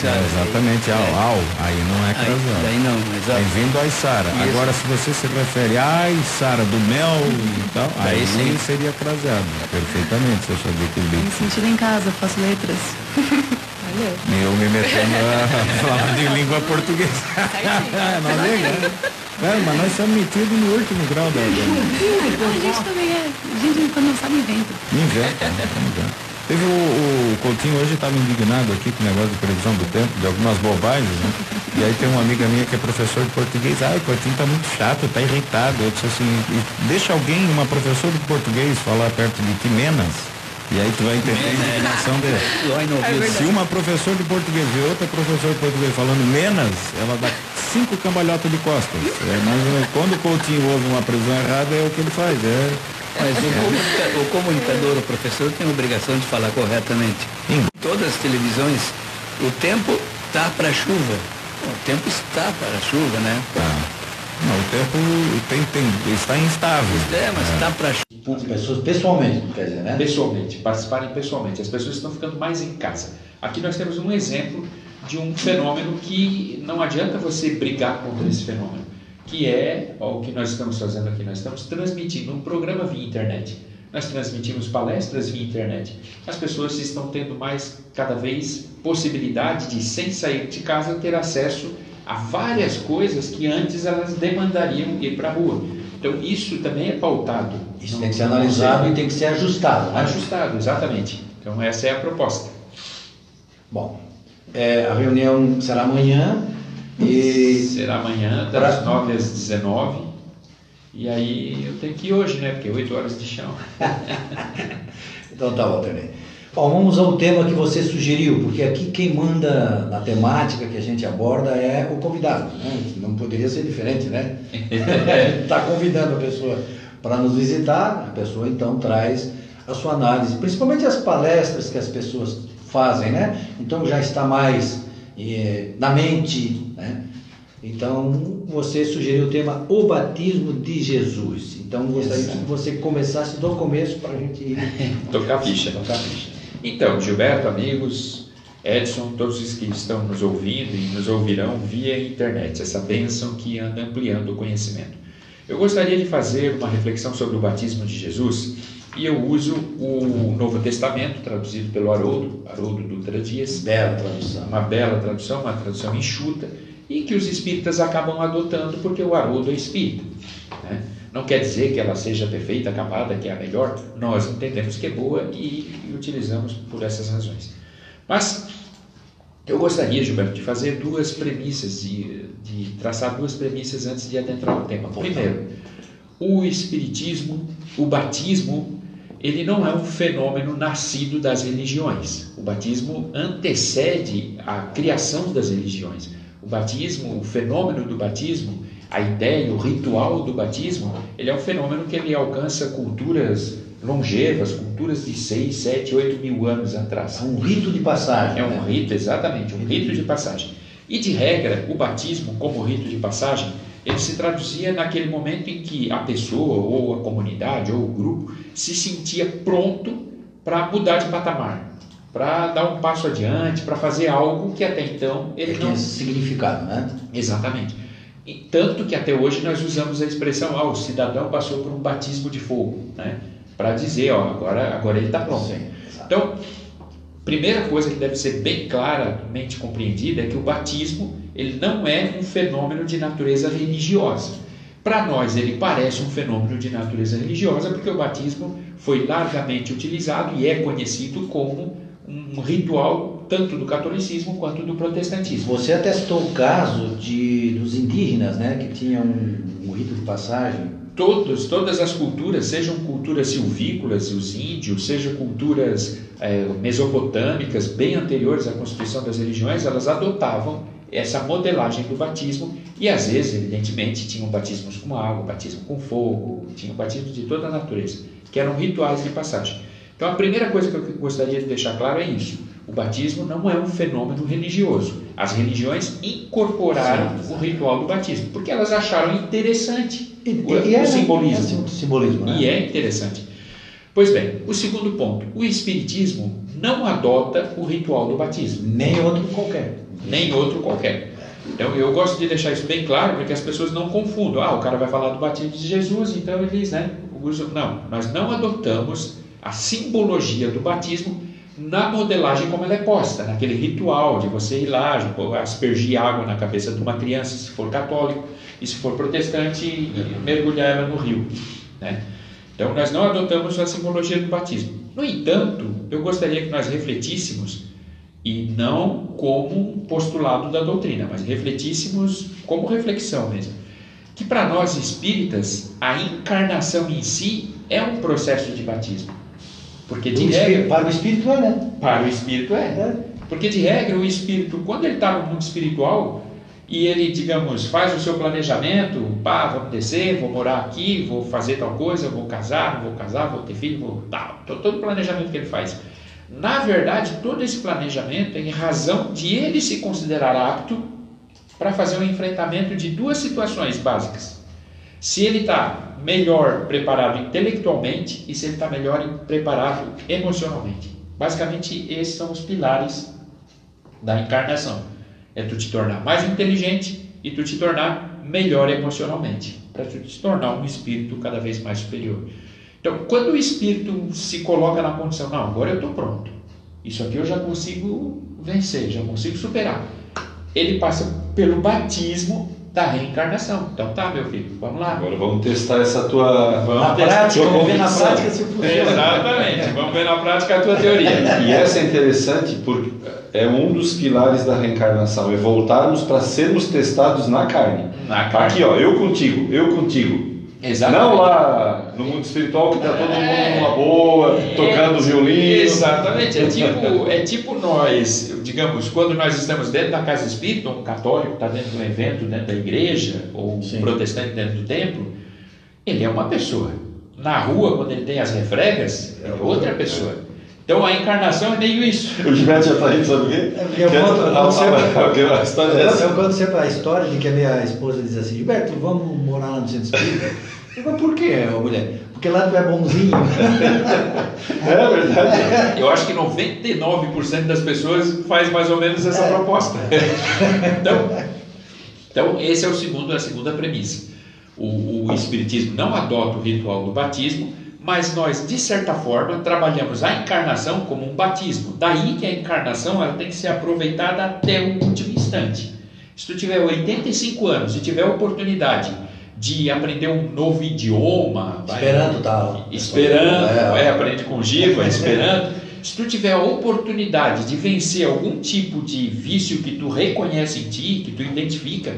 Sara. exatamente, ao, É. ao, aí não é Aí, crasado. daí não, exato. Bem-vindo a Sara. Agora, se você se refere a Sara do mel e tal, Daí aí sim. seria crasado. Perfeitamente, se eu souber que Me sentindo em casa, faço letras. Eu me metendo a falar de língua portuguesa. não liga? né? É, mas nós somos metidos no último grau da. da- A gente também é. A gente quando não sabe inventa. Inventa, né? inventa. Teve o, o Coutinho hoje estava indignado aqui com o negócio de previsão do tempo, de algumas bobagens, né? E aí tem uma amiga minha que é professor de português, ai, o Coutinho tá muito chato, tá irritado. Eu disse assim, "E deixa alguém, uma professora de português, falar perto de ti menos, e aí tu vai entender a indignação dele. Novilhas. Se uma professora de português vê outra professora de português falando menos, ela dá cinco cambalhotas de costas. É, mas eh, quando o Coutinho ouve uma previsão errada, é o que ele faz. É, Mas o, comunica- o comunicador, o professor, tem a obrigação de falar corretamente. Sim. Em todas as televisões, o tempo tá para chuva. O tempo está para chuva, né? Tá. Não, o tempo tem, tem, está instável. É, mas está para chuva. As pessoas pessoalmente, quer dizer, né? pessoalmente, participarem pessoalmente. As pessoas estão ficando mais em casa. Aqui nós temos um exemplo de um fenômeno que não adianta você brigar contra esse fenômeno, que é o que nós estamos fazendo aqui. Nós estamos transmitindo um programa via internet. Nós transmitimos palestras via internet. As pessoas estão tendo mais, cada vez, possibilidade de, sem sair de casa, ter acesso a várias coisas que antes elas demandariam ir para a rua. Então, isso também é pautado. Isso Não- tem que ser analisado consegue- e tem que ser ajustado, né? Ajustado, exatamente. Então essa é a proposta. Bom, é, a reunião será amanhã e Será amanhã, Pra- das 9 às 19. E aí eu tenho que ir hoje, né? Porque é 8 horas de chão. Então tá, Walter. Bom, vamos ao tema que você sugeriu, porque aqui quem manda na temática que a gente aborda é o convidado. Né? Não poderia ser diferente, né? Está convidando a pessoa para nos visitar, a pessoa então traz a sua análise, principalmente as palestras que as pessoas fazem, né? Então já está mais eh, na mente, né? Então você sugeriu o tema O Batismo de Jesus. Então gostaria Exato. que você começasse do começo para a gente ir Tocar a ficha. tocar ficha. Então, Gilberto, amigos, Edson, todos os que estão nos ouvindo e nos ouvirão via internet, essa bênção que anda ampliando o conhecimento. Eu gostaria de fazer uma reflexão sobre o batismo de Jesus e eu uso o Novo Testamento, traduzido pelo Haroldo, Haroldo Dutra Dias, Bela tradução. uma bela tradução, uma tradução enxuta, e que os espíritas acabam adotando porque o Haroldo é espírita. né? Não quer dizer que ela seja perfeita, acabada, que é a melhor, nós entendemos que é boa e, e utilizamos por essas razões. Mas eu gostaria, Gilberto, de fazer duas premissas, de, de traçar duas premissas antes de adentrar o tema. Primeiro, o espiritismo, o batismo, ele não é um fenômeno nascido das religiões. O batismo antecede a criação das religiões. O batismo, o fenômeno do batismo, a ideia, o ritual do batismo, ele é um fenômeno que ele alcança culturas longevas, culturas de 6, 7, 8 mil anos atrás. É um rito de passagem. É um né? rito, exatamente, um rito de passagem. E de regra, o batismo, como rito de passagem, ele se traduzia naquele momento em que a pessoa, ou a comunidade, ou o grupo, se sentia pronto para mudar de patamar, para dar um passo adiante, para fazer algo que até então ele Ele não significado, né? Exatamente. E tanto que até hoje nós usamos a expressão, ah, o cidadão passou por um batismo de fogo, né? Para dizer, ó, agora, agora ele está pronto. Sim. Então, primeira coisa que deve ser bem claramente compreendida é que o batismo ele não é um fenômeno de natureza religiosa. Para nós ele parece um fenômeno de natureza religiosa porque o batismo foi largamente utilizado e é conhecido como um ritual tanto do catolicismo quanto do protestantismo. Você até citou o caso de, dos indígenas, né? Que tinham um, um rito de passagem. Todos, todas as culturas, sejam culturas silvícolas, os índios, sejam culturas eh, mesopotâmicas, bem anteriores à constituição das religiões, elas adotavam essa modelagem do batismo e às vezes, evidentemente, tinham batismos com água, batismo com fogo, tinham batismos de toda a natureza, que eram rituais de passagem. Então, a primeira coisa que eu gostaria de deixar claro é isso: o batismo não é um fenômeno religioso. As religiões incorporaram Sim, o ritual do batismo porque elas acharam interessante E, o, e é, o simbolismo. É, sim- simbolismo, né? E é interessante. Pois bem, o segundo ponto: o Espiritismo não adota o ritual do batismo. Nem outro qualquer. Nem outro qualquer. Então eu gosto de deixar isso bem claro para que as pessoas não confundam. Ah, o cara vai falar do batismo de Jesus, então eles, né? Não, nós não adotamos a simbologia do batismo na modelagem como ela é posta, naquele ritual de você ir lá, aspergir água na cabeça de uma criança, se for católico, e se for protestante, mergulhar ela no rio. Né? Então, nós não adotamos a simbologia do batismo. No entanto, eu gostaria que nós refletíssemos, e não como postulado da doutrina, mas refletíssemos como reflexão mesmo, que para nós espíritas, a encarnação em si é um processo de batismo. Porque de regra, para o espírito é, né? Para o espírito é. é. Porque de regra, o espírito, quando ele está no mundo espiritual e ele, digamos, faz o seu planejamento, pá, vamos descer, vou morar aqui, vou fazer tal coisa, vou casar, vou casar, vou ter filho, vou tal, todo o planejamento que ele faz. Na verdade, todo esse planejamento é em razão de ele se considerar apto para fazer um enfrentamento de duas situações básicas. Se ele está melhor preparado intelectualmente e se ele está melhor preparado emocionalmente. Basicamente, esses são os pilares da encarnação. É tu te tornar mais inteligente e tu te tornar melhor emocionalmente, para tu te tornar um espírito cada vez mais superior. Então, quando o espírito se coloca na condição, não, agora eu estou pronto, isso aqui eu já consigo vencer, já consigo superar, ele passa pelo batismo da reencarnação. Então tá, meu filho, vamos lá. Agora vamos testar essa tua. Vamos na prática, vamos ver na prática se funciona. Exatamente, vamos ver na prática a tua teoria. E essa é interessante porque é um dos pilares da reencarnação, é voltarmos para sermos testados na carne. Na carne. Aqui, ó, eu contigo, eu contigo. Exatamente. Não lá no mundo espiritual que está todo mundo numa boa, é, tocando violino. Exatamente. É tipo, é tipo nós, digamos, quando nós estamos dentro da casa espírita, um católico está dentro de um evento dentro da igreja, ou um protestante dentro do templo, ele é uma pessoa. Na rua, quando ele tem as refregas, é outra pessoa. Então a encarnação é meio isso. O Gilberto já está rindo, sabe o quê? Eu, eu, conto, eu, sempre, a história é essa. eu conto sempre a história de que a minha esposa diz assim, Gilberto, vamos morar lá no centro espírita? Eu falo, por quê, mulher? Porque lá tu é bonzinho. é verdade. Eu acho que 99% das pessoas faz mais ou menos essa é. proposta. então, então, esse é o segundo, a segunda premissa. O, o Espiritismo não adota o ritual do batismo, mas nós, de certa forma, trabalhamos a encarnação como um batismo. Daí que a encarnação ela tem que ser aproveitada até o último instante. Se tu tiver 85 anos e tiver a oportunidade de aprender um novo idioma, esperando tá, esperando, é, é, aprende com Giva, esperando. Se tu tiver a oportunidade de vencer algum tipo de vício que tu reconhece em ti, que tu identifica,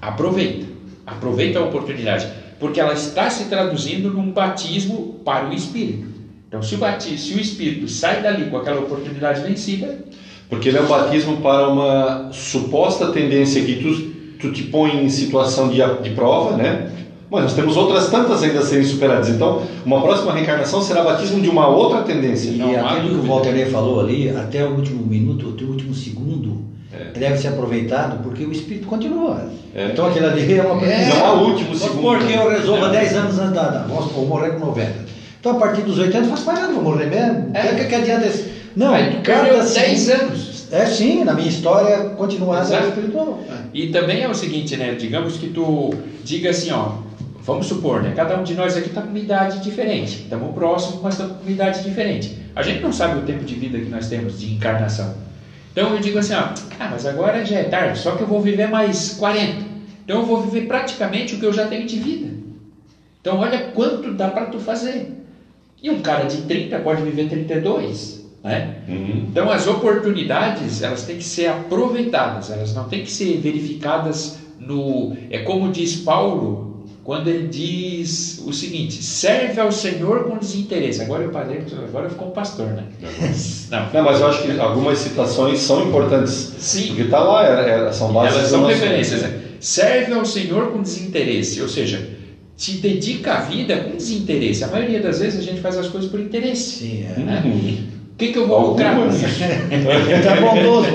aproveita. Aproveita a oportunidade porque ela está se traduzindo num batismo para o Espírito. Então, se o, batismo, se o Espírito sai dali com aquela oportunidade vencida. Porque ele é um batismo para uma suposta tendência que tu, tu te põe em situação de, de prova, né? Mas nós temos outras tantas ainda a serem superadas. Então, uma próxima reencarnação será batismo de uma outra tendência. E aquilo que o Walter falou ali, até o último minuto, até o último segundo, é. deve ser aproveitado porque o espírito continua. É. Então aquilo ali é uma é. Não último segundo. Porque eu resolvo 10 anos antes da, da vamos vou morrer com 90. Então a partir dos 80 faz mais nada, vou morrer mesmo. É. Que, que adianta esse... Não, Aí tu perdeu 10 anos. É sim, na minha história continuar sendo espiritual. E também é o seguinte, né? Digamos que tu diga assim, ó, vamos supor, né? Cada um de nós aqui está com uma idade diferente. Estamos próximos, mas estamos com uma idade diferente. A gente não sabe o tempo de vida que nós temos de encarnação. Então eu digo assim, ó, ah, mas agora já é tarde, só que eu vou viver mais 40. Então eu vou viver praticamente o que eu já tenho de vida. Então olha quanto dá para tu fazer. E um cara de 30 pode viver 32. Né? Uhum. Então as oportunidades elas têm que ser aproveitadas, elas não têm que ser verificadas no. É como diz Paulo quando ele diz o seguinte: serve ao Senhor com desinteresse. Agora eu parei, agora ficou um pastor, né? Não. Não, mas eu acho que algumas citações são importantes. Sim. Porque está lá, é, é, são bases. Elas são referências. Né? Serve ao Senhor com desinteresse, ou seja, te dedica a vida com desinteresse. A maioria das vezes a gente faz as coisas por interesse. Sim, é. Né? Uhum. O que, que eu vou lucrar com isso? Está bondoso,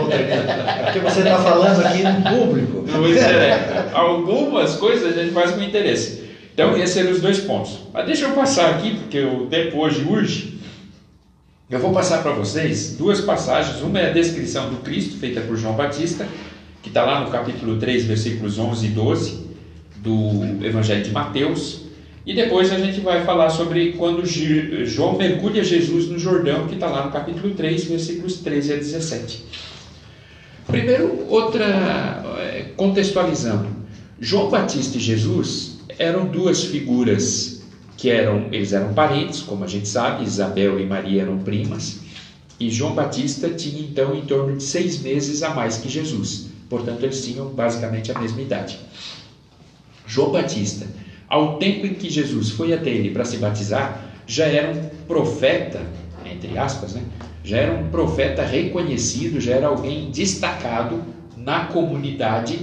Porque você está falando aqui no público. Pois é. Algumas coisas a gente faz com interesse. Então, esses seriam os dois pontos. Mas deixa eu passar aqui, porque o tempo hoje urge. Eu vou passar para vocês duas passagens. Uma é a descrição do Cristo, feita por João Batista, que está lá no capítulo 3, versículos 11 e 12 do Evangelho de Mateus. E depois a gente vai falar sobre quando João mergulha Jesus no Jordão, que está lá no capítulo 3, versículos 13 a 17. Primeiro, outra, é, contextualizando. João Batista e Jesus eram duas figuras que eram, eles eram parentes, como a gente sabe, Isabel e Maria eram primas, e João Batista tinha então em torno de seis meses a mais que Jesus, portanto eles tinham basicamente a mesma idade. João Batista, ao tempo em que Jesus foi até ele para se batizar, já era um profeta, entre aspas, né? já era um profeta reconhecido, já era alguém destacado na comunidade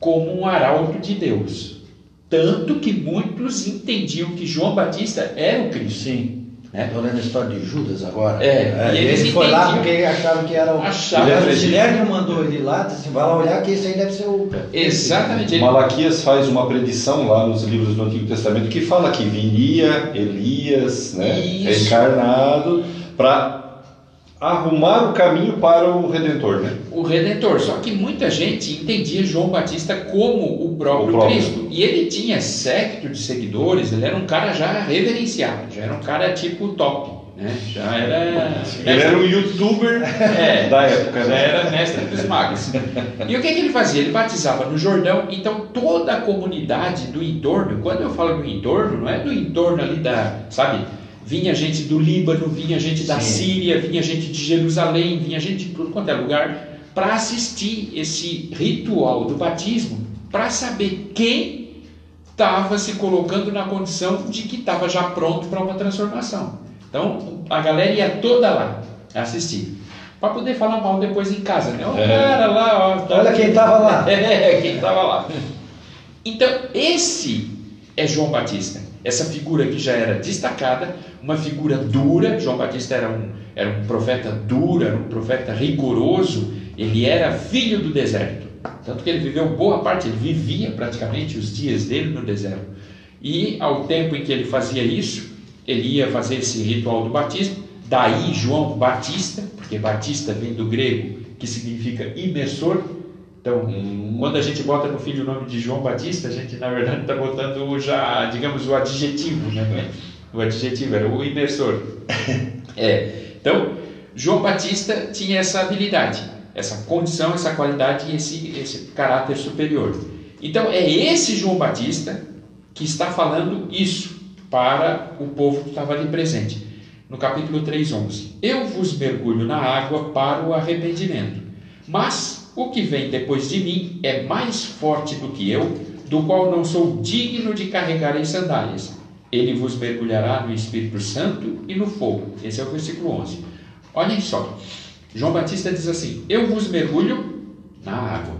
como um arauto de Deus. Tanto que muitos entendiam que João Batista era o Cristo. Sim. Estou né? lendo a história de Judas agora. É, é e ele foi lá porque achavam que era o. Achavam. O Guilherme mandou ele lá, disse assim, vai lá olhar que esse aí deve ser o. Exatamente. Malaquias faz uma predição lá nos livros do Antigo Testamento que fala que viria Elias, né, Isso. reencarnado, para arrumar o caminho para o Redentor, né? O Redentor. Só que muita gente entendia João Batista como o próprio, O próprio. Cristo. E ele tinha séquito de seguidores, ele era um cara já reverenciado, já era um cara tipo top. Né? Já era. Ele era um youtuber É, da época, já né? era mestre dos magos. E o que, que ele fazia? Ele batizava no Jordão, então toda a comunidade do entorno, quando eu falo do entorno, não é do entorno ali da, sabe? Vinha gente do Líbano, vinha gente da Sim. Síria, vinha gente de Jerusalém, vinha gente de tudo quanto é lugar para assistir esse ritual do batismo, para saber quem estava se colocando na condição de que estava já pronto para uma transformação. Então a galera ia toda lá assistir. Para poder falar mal depois em casa, né? O É. cara lá, ó, tá- Olha quem estava lá. É, quem estava lá. Então, esse é João Batista. Essa figura que já era destacada, uma figura dura. João Batista era um, era um profeta duro, era um profeta rigoroso. Ele era filho do deserto. Tanto que ele viveu boa parte, ele vivia praticamente os dias dele no deserto. E ao tempo em que ele fazia isso, ele ia fazer esse ritual do batismo. Daí João Batista, porque Batista vem do grego, que significa imersor. Então, quando a gente bota no filho o nome de João Batista, a gente na verdade está botando já, digamos, o adjetivo, né? O adjetivo era o imersor. É. Então, João Batista tinha essa habilidade, essa condição, essa qualidade e esse, esse caráter superior. Então, é esse João Batista que está falando isso para o povo que estava ali presente. No capítulo 3:11. Eu vos mergulho na água para o arrependimento. Mas o que vem depois de mim é mais forte do que eu, do qual não sou digno de carregar em sandálias. Ele vos mergulhará no Espírito Santo e no fogo. Esse é o versículo 11. Olhem só. João Batista diz assim: Eu vos mergulho na água.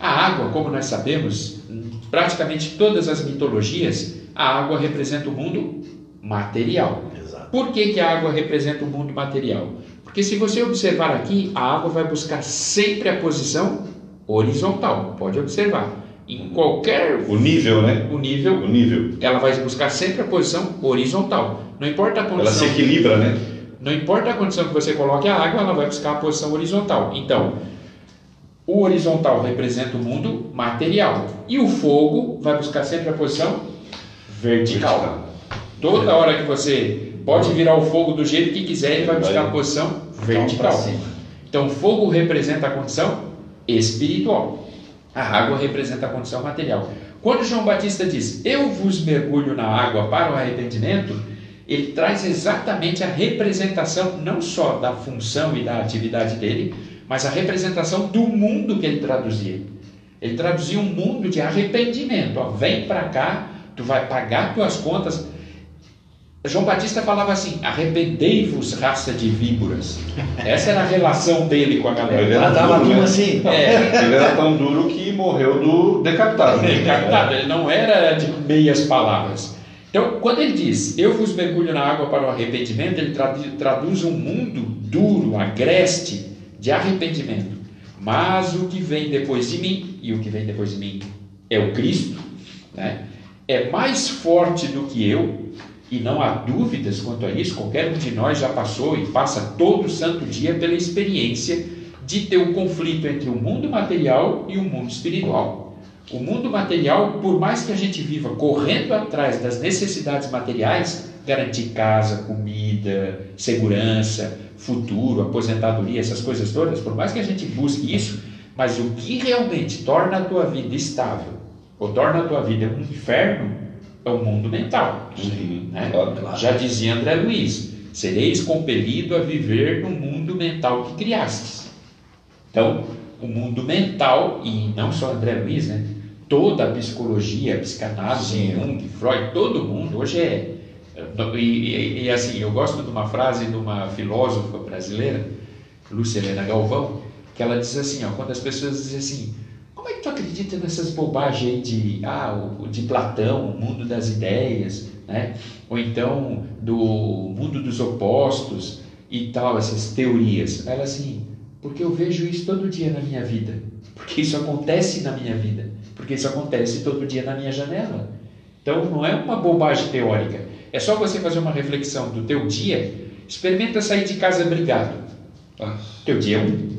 A água, como nós sabemos, em praticamente todas as mitologias, a água representa o mundo material. Exato. Por que, que a água representa o mundo material? Porque se você observar aqui, a água vai buscar sempre a posição horizontal. Pode observar. Em qualquer O nível, né? o nível, O nível. ela vai buscar sempre a posição horizontal. Não importa a Ela condição, se equilibra, né? não importa a condição que você coloque a água, ela vai buscar a posição horizontal. Então, o horizontal representa o mundo material e o fogo vai buscar sempre a posição vertical. Toda hora que você pode virar o fogo do jeito que quiser, ele vai buscar a posição vertical. cima. Então, fogo representa a condição espiritual. A água representa a condição material. Quando João Batista diz, eu vos mergulho na água para o arrependimento, ele traz exatamente a representação não só da função e da atividade dele, mas a representação do mundo que ele traduzia. Ele traduzia um mundo de arrependimento. Ó, vem para cá, tu vai pagar tuas contas. João Batista falava assim: arrependei-vos, raça de víboras. Essa era a relação dele com a Ele galera. era Ela dava a duro, né? assim. É, Ele era tão duro que morreu do decapitado. né? decapitado, ele não era de meias palavras. Então, quando ele diz, eu vos mergulho na água para o arrependimento, ele tradu- traduz um mundo duro, agreste, de arrependimento. Mas o que vem depois de mim, e o que vem depois de mim é o Cristo, né? é mais forte do que eu, e não há dúvidas quanto a isso, qualquer um de nós já passou e passa todo santo dia pela experiência de ter o um conflito entre o mundo material e o mundo espiritual. O mundo material, por mais que a gente viva correndo atrás das necessidades materiais, garantir casa, comida, segurança, futuro, aposentadoria, essas coisas todas, por mais que a gente busque isso, mas o que realmente torna a tua vida estável ou torna a tua vida um inferno é o mundo mental. Sim, né? claro, claro. Já dizia André Luiz: sereis compelido a viver no mundo mental que criastes. Então, o mundo mental, e não só André Luiz, né? toda a psicologia, a psicanálise, Sim. Jung, Freud, todo mundo, hoje é. E, e- e, assim, eu gosto de uma frase de uma filósofa brasileira, Lúcia Helena Galvão, que ela diz assim: ó, quando as pessoas dizem assim, como é que tu acredita nessas bobagens aí de, ah, de Platão, o mundo das ideias, né? ou então do mundo dos opostos e tal, essas teorias? Ela assim, porque eu vejo isso todo dia na minha vida, porque isso acontece na minha vida, porque isso acontece todo dia na minha janela. Então não é uma bobagem teórica, é só você fazer uma reflexão do teu dia, experimenta sair de casa brigado. Ah, Teu dia é um.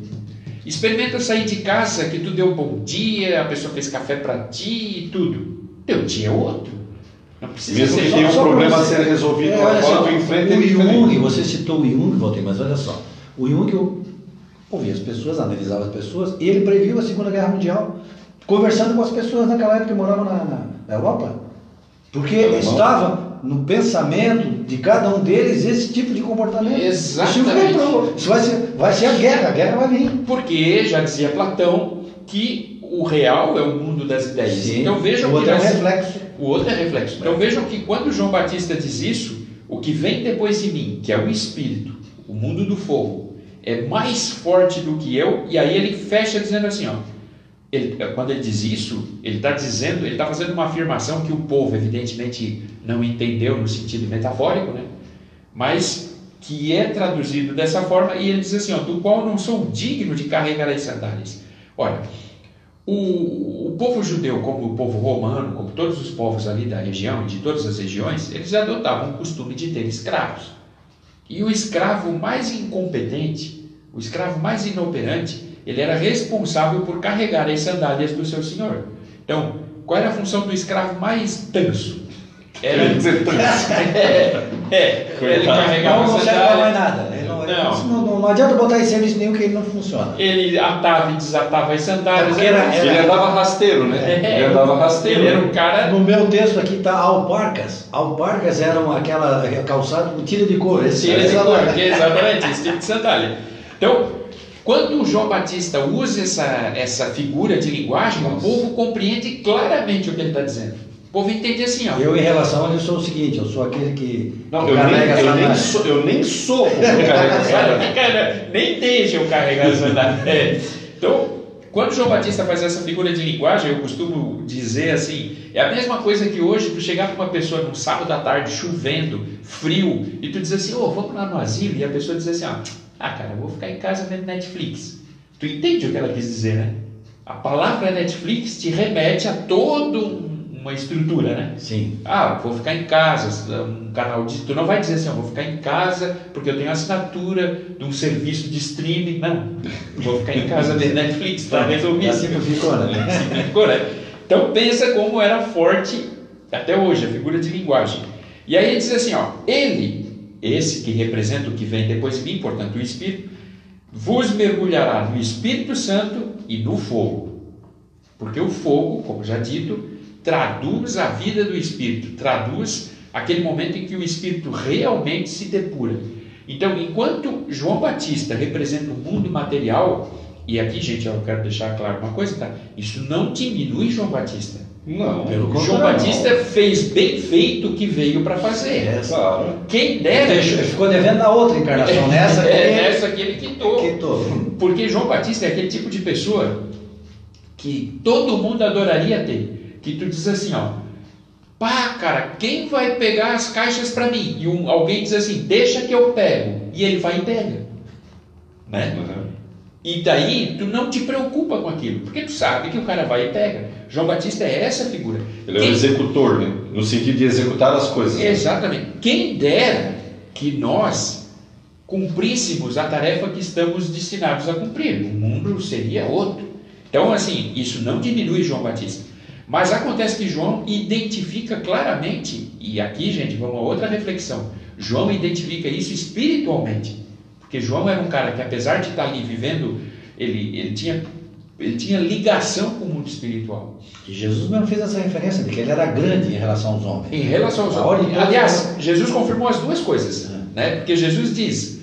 Experimenta sair de casa que tu deu um bom dia, a pessoa fez café para ti e tudo. Teu dia é outro. Não precisa Mesmo ser que tenha um problema a ser resolvido É, fora, só, tu enfrenta é o diferente. Jung, você citou o Jung, Walter, mas olha só. O Jung eu ouvia as pessoas, analisava as pessoas, e ele previu a Segunda Guerra Mundial, conversando com as pessoas naquela época que moravam na, na- na Europa. Porque estava no pensamento de cada um deles esse tipo de comportamento. Exatamente. Isso, vai ser, vai ser a guerra, a guerra vai vir. Porque já dizia Platão que o real é o mundo das ideias. Sim. Então vejam o que outro é um reflexo. O outro é reflexo. Então vejam que quando João Batista diz isso, o que vem depois de mim, que é o Espírito, o mundo do fogo, é mais forte do que eu, e aí ele fecha dizendo assim, ó. Ele- quando ele diz isso, ele está dizendo, ele está fazendo uma afirmação que o povo evidentemente não entendeu no sentido metafórico, né? Mas que é traduzido dessa forma, e ele diz assim, ó, do qual não sou digno de carregar as sandálias. Olha, o, o povo judeu, como o povo romano, como todos os povos ali da região de todas as regiões, eles adotavam o costume de ter escravos. E o escravo mais incompetente, o escravo mais inoperante, ele era responsável por carregar as sandálias do seu senhor. Então, qual era a função do escravo mais tanso? Era é, é, ele carregava Não a consegue falar mais sandália, nada. Ele não, Não. isso não, não, não adianta botar em serviço nenhum que ele não funciona. ele atava e desatava as sandálias. É porque era- Ele andava rasteiro, né? É. Ele andava rasteiro. Ele era um cara No meu texto aqui está alparcas. Alparcas eram aquela calçado com tira de couro. Tira de era- é exatamente esse tipo de sandália. Então, quando o João Batista usa essa, essa figura de linguagem, o povo compreende claramente o que ele está dizendo. O povo entende assim, ó. Eu, em relação a ele, sou o seguinte: eu sou aquele que. Não, eu nem, eu, nem sou, eu nem sou o carrega nem deixa eu carregar a sandália. É. Então, quando o João Batista faz essa figura de linguagem, eu costumo dizer assim, é a mesma coisa que hoje tu chegar para uma pessoa num sábado à tarde, chovendo, frio, e tu diz assim, ô, vamos lá no asilo, e a pessoa diz assim, ó, ah, cara, eu vou ficar em casa vendo Netflix. Tu entende o que ela quis dizer, né? A palavra Netflix te remete a toda um- uma estrutura, né? Sim. Ah, vou ficar em casa, um canal de. Tu não vai dizer assim, eu vou ficar em casa porque eu tenho assinatura de um serviço de streaming. Não. Vou ficar em casa vendo Netflix, tá resolvido. Assim que ficou, né? Simplificou, né? Então pensa como era forte até hoje a figura de linguagem. E aí ele diz assim, ó, ele, esse que representa o que vem depois de mim, portanto o Espírito, vos mergulhará no Espírito Santo e no fogo. Porque o fogo, como já dito, traduz a vida do Espírito, traduz aquele momento em que o Espírito realmente se depura. Então, enquanto João Batista representa o mundo material, e aqui, gente, eu quero deixar claro uma coisa, tá? Isso não diminui João Batista. Não, Pelo João contrário. Batista fez bem feito o que veio para fazer. É, Claro. Quem dera. Deixou- ficou devendo na outra encarnação. Nessa aqui. é, nessa aqui ele quitou. quitou. Porque João Batista é aquele tipo de pessoa que todo mundo adoraria ter. Que tu diz assim, ó, pá, cara, quem vai pegar as caixas para mim? E um, alguém diz assim, deixa que eu pego. E ele vai e pega. Né? Uhum. E daí tu não te preocupa com aquilo, porque tu sabe que o cara vai e pega. João Batista é essa figura. Ele é Quem- um executor, né? No sentido de executar as coisas. Exatamente. Quem dera que nós cumpríssemos a tarefa que estamos destinados a cumprir. O mundo seria outro. Então, assim, isso não diminui João Batista. Mas acontece que João identifica claramente, e aqui, gente, vamos a outra reflexão. João identifica isso espiritualmente. Porque João era um cara que, apesar de estar ali vivendo, ele, ele, tinha, ele tinha ligação com o mundo espiritual. E Jesus mesmo fez essa referência de que ele era grande em relação aos homens. Em relação aos homens. Aliás, Jesus confirmou as duas coisas, É. né? Porque Jesus diz,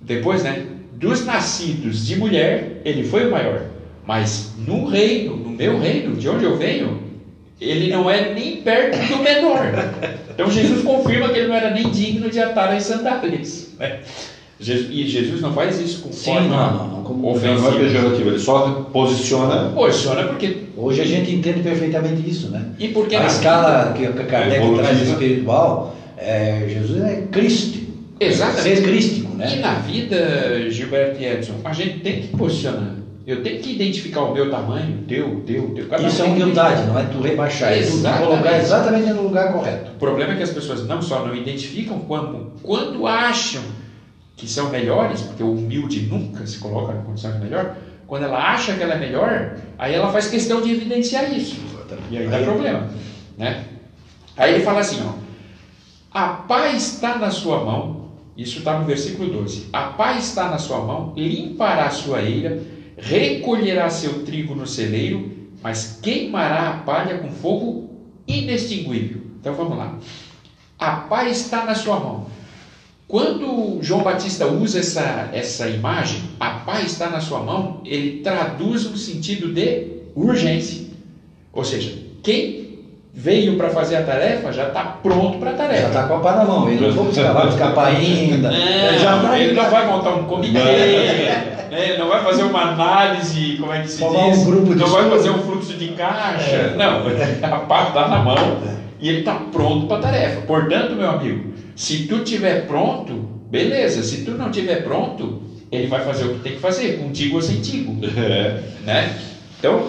depois, né? Dos nascidos de mulher, ele foi o maior. Mas no reino, no meu reino, de onde eu venho, ele não é nem perto do menor. Então Jesus confirma que ele não era nem digno de atar as sandálias. Né? Jesus- E Jesus não faz isso com Sim, forma não, não, não, como- Não é ofensiva. pejorativo, ele só posiciona. Posiciona porque. Hoje a gente entende perfeitamente isso, né? E porque a na escala que Kardec traz espiritual, é, Jesus é Cristo. Exatamente. Ser crístico, E né? na vida, Gilberto e Edson, a gente tem que posicionar. Eu tenho que identificar o meu tamanho, o teu, o teu, o teu. Cada Isso é humildade, não é tu rebaixar, é te Exatamente. colocar exatamente no lugar correto. O problema é que as pessoas não só não identificam, como quando acham que são melhores, porque o humilde nunca se coloca na condição de melhor, quando ela acha que ela é melhor, aí ela faz questão de evidenciar isso. E aí dá problema. Né? Aí ele fala assim, ó, a paz está na sua mão, isso está no versículo 12, a paz está na sua mão, limpará a sua eira, recolherá seu trigo no celeiro, mas queimará a palha com fogo inextinguível. Então vamos lá. A paz está na sua mão. Quando João Batista usa essa, essa imagem, a paz está na sua mão, ele traduz um sentido de urgência. Ou seja, quem veio para fazer a tarefa já está pronto para a Já tarefa. está com a pá na mão, ele não foi buscar, vai pá ainda. ele já Não, tá ele não vai montar um comitê, né? ele não vai fazer uma análise, como é que se Formar diz? um grupo de não vai fazer um fluxo de caixa. É. Não, a pá está na mão e ele está pronto para a tarefa. Portanto, meu amigo, se tu tiver pronto, beleza. Se tu não tiver pronto, ele vai fazer o que tem que fazer, contigo ou sem tigo. Né? Então,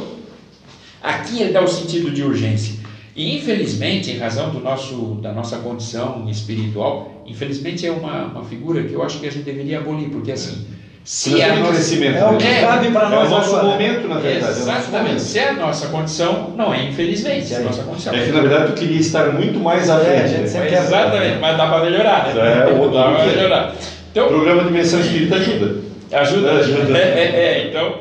aqui ele dá o sentido de urgência. E infelizmente, em razão do nosso, da nossa condição espiritual, infelizmente é uma, uma figura que eu acho que a gente deveria abolir, porque assim, se Nós temos nossa, crescimento. É o que É, cabe para É o nós nosso agora. momento, na verdade. é o exatamente, momento. se é a nossa condição, não é infelizmente, é a nossa condição. É que na verdade tu queria estar muito mais à É, frente. gente né? Exatamente, mas dá para melhorar, né? É, o- dá para o- melhorar. O Então, programa Dimensão Espírita ajuda. Ajuda, Ajuda. É, é, é, então,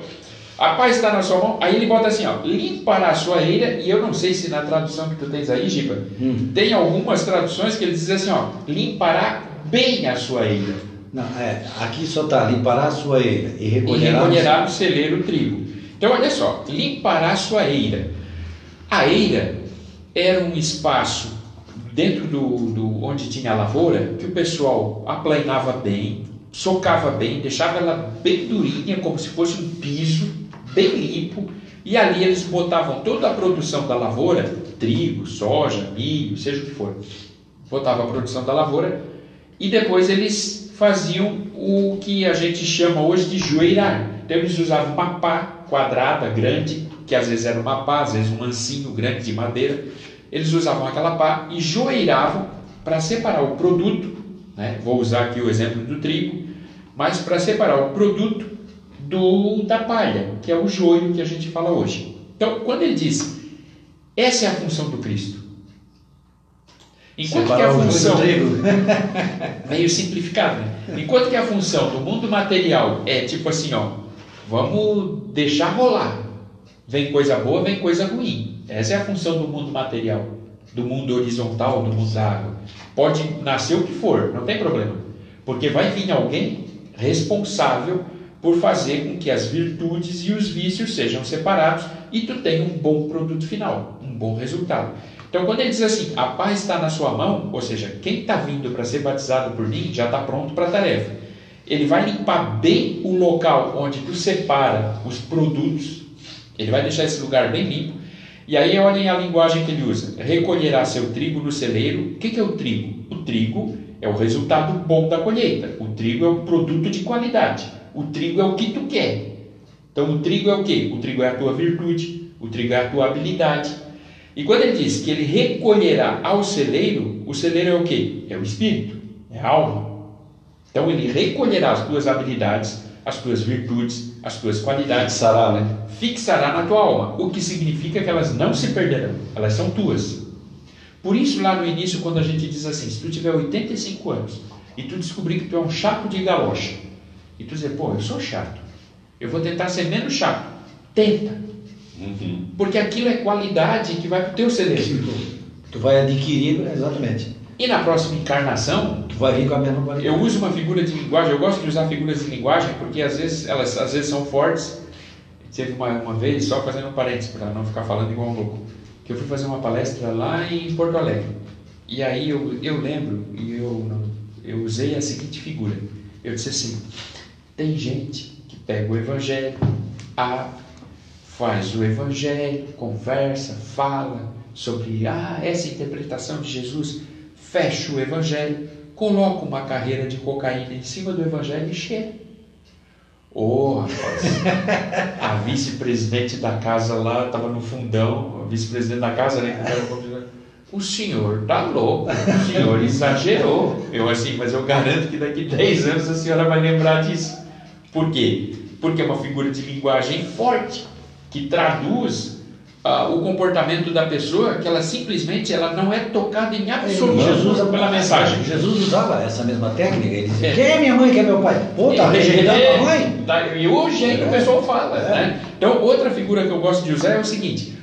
a paz está na sua mão. Aí ele bota assim, ó, limpará a sua eira. E eu não sei se na tradução que tu tens aí, Giba, Hum. tem algumas traduções que ele diz assim, ó, limpará bem a sua eira Não, é, aqui só está limpará a sua eira e e recolherá. recolherá no celeiro o trigo. Então, olha só, limpará a sua eira. A eira era um espaço dentro do, do onde tinha a lavoura que o pessoal aplainava bem, socava bem, deixava ela bem durinha, como se fosse um piso, bem limpo, e ali eles botavam toda a produção da lavoura, trigo, soja, milho, seja o que for, botava a produção da lavoura, e depois eles faziam o que a gente chama hoje de joeirar. Então eles usavam uma pá quadrada, grande, que às vezes era uma pá, às vezes um ancinho grande de madeira. Eles usavam aquela pá e joeiravam para separar o produto, né? vou usar aqui o exemplo do trigo, mas para separar o produto do da palha, que é o joio que a gente fala hoje. Então, quando ele diz, essa é a função do Cristo. Enquanto que a função trigo. meio simplificado, né? Enquanto que a função do mundo material é tipo assim, ó, vamos deixar rolar. Vem coisa boa, vem coisa ruim. Essa é a função do mundo material, do mundo horizontal, do mundo da água. Pode nascer o que for, não tem problema. Porque vai vir alguém responsável por fazer com que as virtudes e os vícios sejam separados e tu tenha um bom produto final, um bom resultado. Então, quando ele diz assim, a paz está na sua mão, ou seja, quem está vindo para ser batizado por mim já está pronto para a tarefa. Ele vai limpar bem o local onde tu separa os produtos, ele vai deixar esse lugar bem limpo. E aí, olhem a linguagem que ele usa: recolherá seu trigo no celeiro. O que que é o trigo? O trigo é o resultado bom da colheita. O trigo é o produto de qualidade. O trigo é o que tu quer. Então o trigo é o quê? O trigo é a tua virtude, o trigo é a tua habilidade. E quando ele diz que ele recolherá ao celeiro, o celeiro é o quê? É o espírito, é a alma. Então ele recolherá as tuas habilidades, as tuas virtudes, as tuas qualidades, Fixará, né? fixará na tua alma, o que significa que elas não se perderão, elas são tuas. Por isso, lá no início, quando a gente diz assim, se tu tiver 85 anos e tu descobrir que tu é um chato de galocha, e tu dizer, pô, eu sou chato, eu vou tentar ser menos chato, tenta, Uhum. porque aquilo é qualidade que vai para o teu celeiro. Tu vai adquirir, exatamente. E na próxima encarnação, Tu vai vir com a mesma qualidade. eu uso uma figura de linguagem, eu gosto de usar figuras de linguagem porque às vezes elas às vezes são fortes. Teve uma, uma vez, só fazendo um parênteses para não ficar falando igual um louco, que eu fui fazer uma palestra lá em Porto Alegre. E aí eu, eu lembro, e eu, eu usei a seguinte figura. Eu disse assim, tem gente que pega o evangelho, abre, faz o evangelho, conversa, fala sobre ah, essa interpretação de Jesus, fecha o evangelho, coloca uma carreira de cocaína em cima do evangelho e cheira. Ô, rapaz, a vice-presidente da casa lá estava no fundão, a vice-presidente da casa, né? O senhor tá louco, o senhor exagerou. Eu assim, mas eu garanto que daqui 10 anos a senhora vai lembrar disso. Por quê? Porque é uma figura de linguagem forte, que traduz ah, o comportamento da pessoa, que ela simplesmente ela não é tocada em absoluto Jesus, pela mensagem. Jesus usava essa mesma técnica. Ele dizia: É. Quem é minha mãe, quem é meu pai? Pô, tá rejeitando a mãe? Tá, E hoje ainda o É. pessoal fala, É. né? Então, outra figura que eu gosto de usar é o seguinte: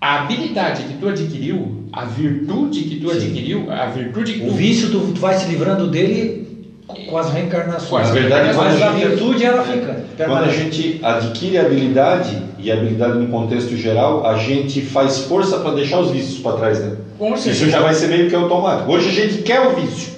a habilidade que tu adquiriu, a virtude que tu Sim. adquiriu, a virtude que O tu vício, tu, tu vai se livrando dele com as reencarnações. Com as Na verdade, Mas a a virtude, ela fica. Quando a gente adquire habilidade, e habilidade no contexto geral, a gente faz força para deixar os vícios para trás, né? Isso já vai ser meio que automático. Hoje a gente quer o vício.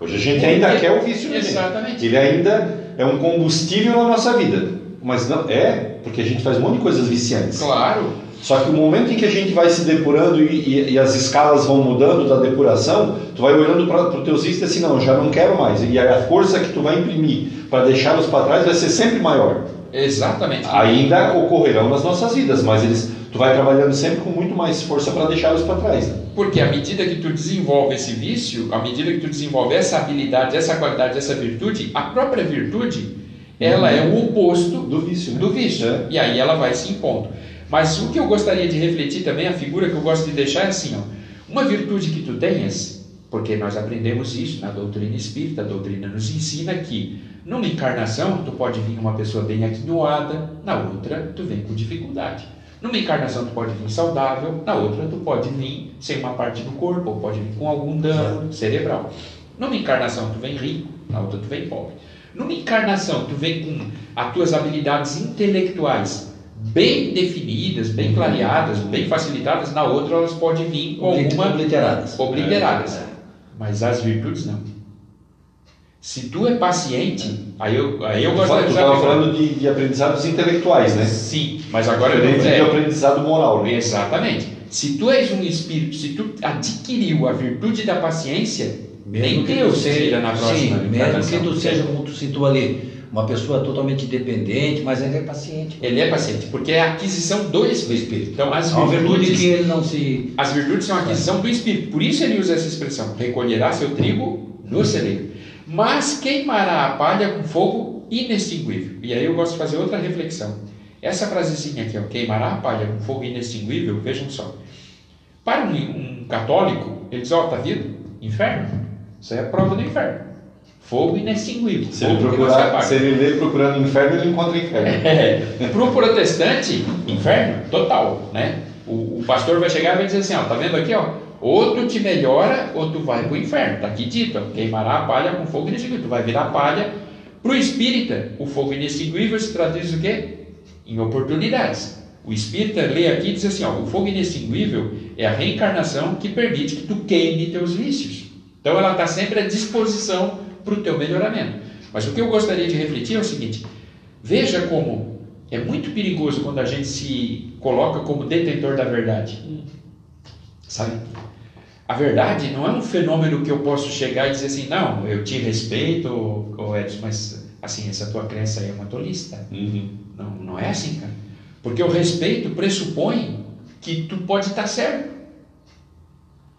Hoje a gente ainda quer o vício. Exatamente. Ele ainda é um combustível na nossa vida. Mas não é, porque a gente faz um monte de coisas viciantes. Claro. Só que o momento em que a gente vai se depurando e, e- e as escalas vão mudando da depuração, tu vai olhando para os teus vícios e assim, não, já não quero mais. E a força que tu vai imprimir para deixá-los para trás vai ser sempre maior. Exatamente. Ainda ocorrerão nas nossas vidas, mas eles, tu vai trabalhando sempre com muito mais força para deixá-los para trás. Né? Porque à medida que tu desenvolve esse vício, à medida que tu desenvolve essa habilidade, essa qualidade, essa virtude, a própria virtude, ela é o oposto Do vício, né? do vício. É. E aí ela vai se impondo. Mas o que eu gostaria de refletir também, a figura que eu gosto de deixar é assim, ó, uma virtude que tu tenhas, porque nós aprendemos isso na doutrina espírita, a doutrina nos ensina que numa encarnação tu pode vir uma pessoa bem aquinhoada, na outra tu vem com dificuldade. Numa encarnação tu pode vir saudável, na outra tu pode vir sem uma parte do corpo, ou pode vir com algum dano cerebral. Numa encarnação tu vem rico, na outra tu vem pobre. Numa encarnação tu vem com as tuas habilidades intelectuais bem definidas, bem clareadas, bem facilitadas, na outra elas podem vir com alguma Obliteradas. obliteradas. É. Mas as virtudes não. Se tu é paciente, aí eu, aí eu gosto de tu usar estava falando de, de aprendizados intelectuais, né? Sim, mas agora eu não de é, aprendizado moral, né? Exatamente. Se tu és um espírito, se tu adquiriu a virtude da paciência, nem que Deus seja- tira na próxima Sim, mesmo que tu seja, como tu citou ali, uma pessoa totalmente dependente, mas ainda é paciente. Ele é paciente, porque é a aquisição do Do espírito. Então, as virtudes, que ele não se. as virtudes são a aquisição do espírito. Por isso ele usa essa expressão: recolherá seu trigo no celeiro, mas queimará a palha com fogo inextinguível. E aí eu gosto de fazer outra reflexão. Essa frasezinha aqui, ó, queimará a palha com fogo inextinguível, vejam só. Para um, um católico, ele diz: Ó, tá vendo? Inferno. Isso é a prova do inferno. Fogo inextinguível. Se ele, fogo procurar, se ele ler procurando inferno, ele encontra inferno. É, para o protestante, inferno total, né? O, o pastor vai chegar e vai dizer assim, ó, tá vendo aqui, ó? Ou tu te melhora, ou tu vai para o inferno. Tá aqui dito, queimará a palha com fogo inextinguível. Tu vai virar palha. Para o espírita, o fogo inextinguível se traduz o quê? Em oportunidades. O espírita lê aqui e diz assim, ó, o fogo inextinguível é a reencarnação que permite que tu queime teus vícios. Então ela está sempre à disposição para o teu melhoramento. Mas o que eu gostaria de refletir é o seguinte: veja como é muito perigoso quando a gente se coloca como detentor da verdade. Sabe? A verdade não é um fenômeno que eu posso chegar e dizer assim, não, eu te respeito, ô Edson, mas assim, essa tua crença aí é uma tolista. Uhum. Não, não é assim, cara. Porque o respeito pressupõe que tu pode estar certo.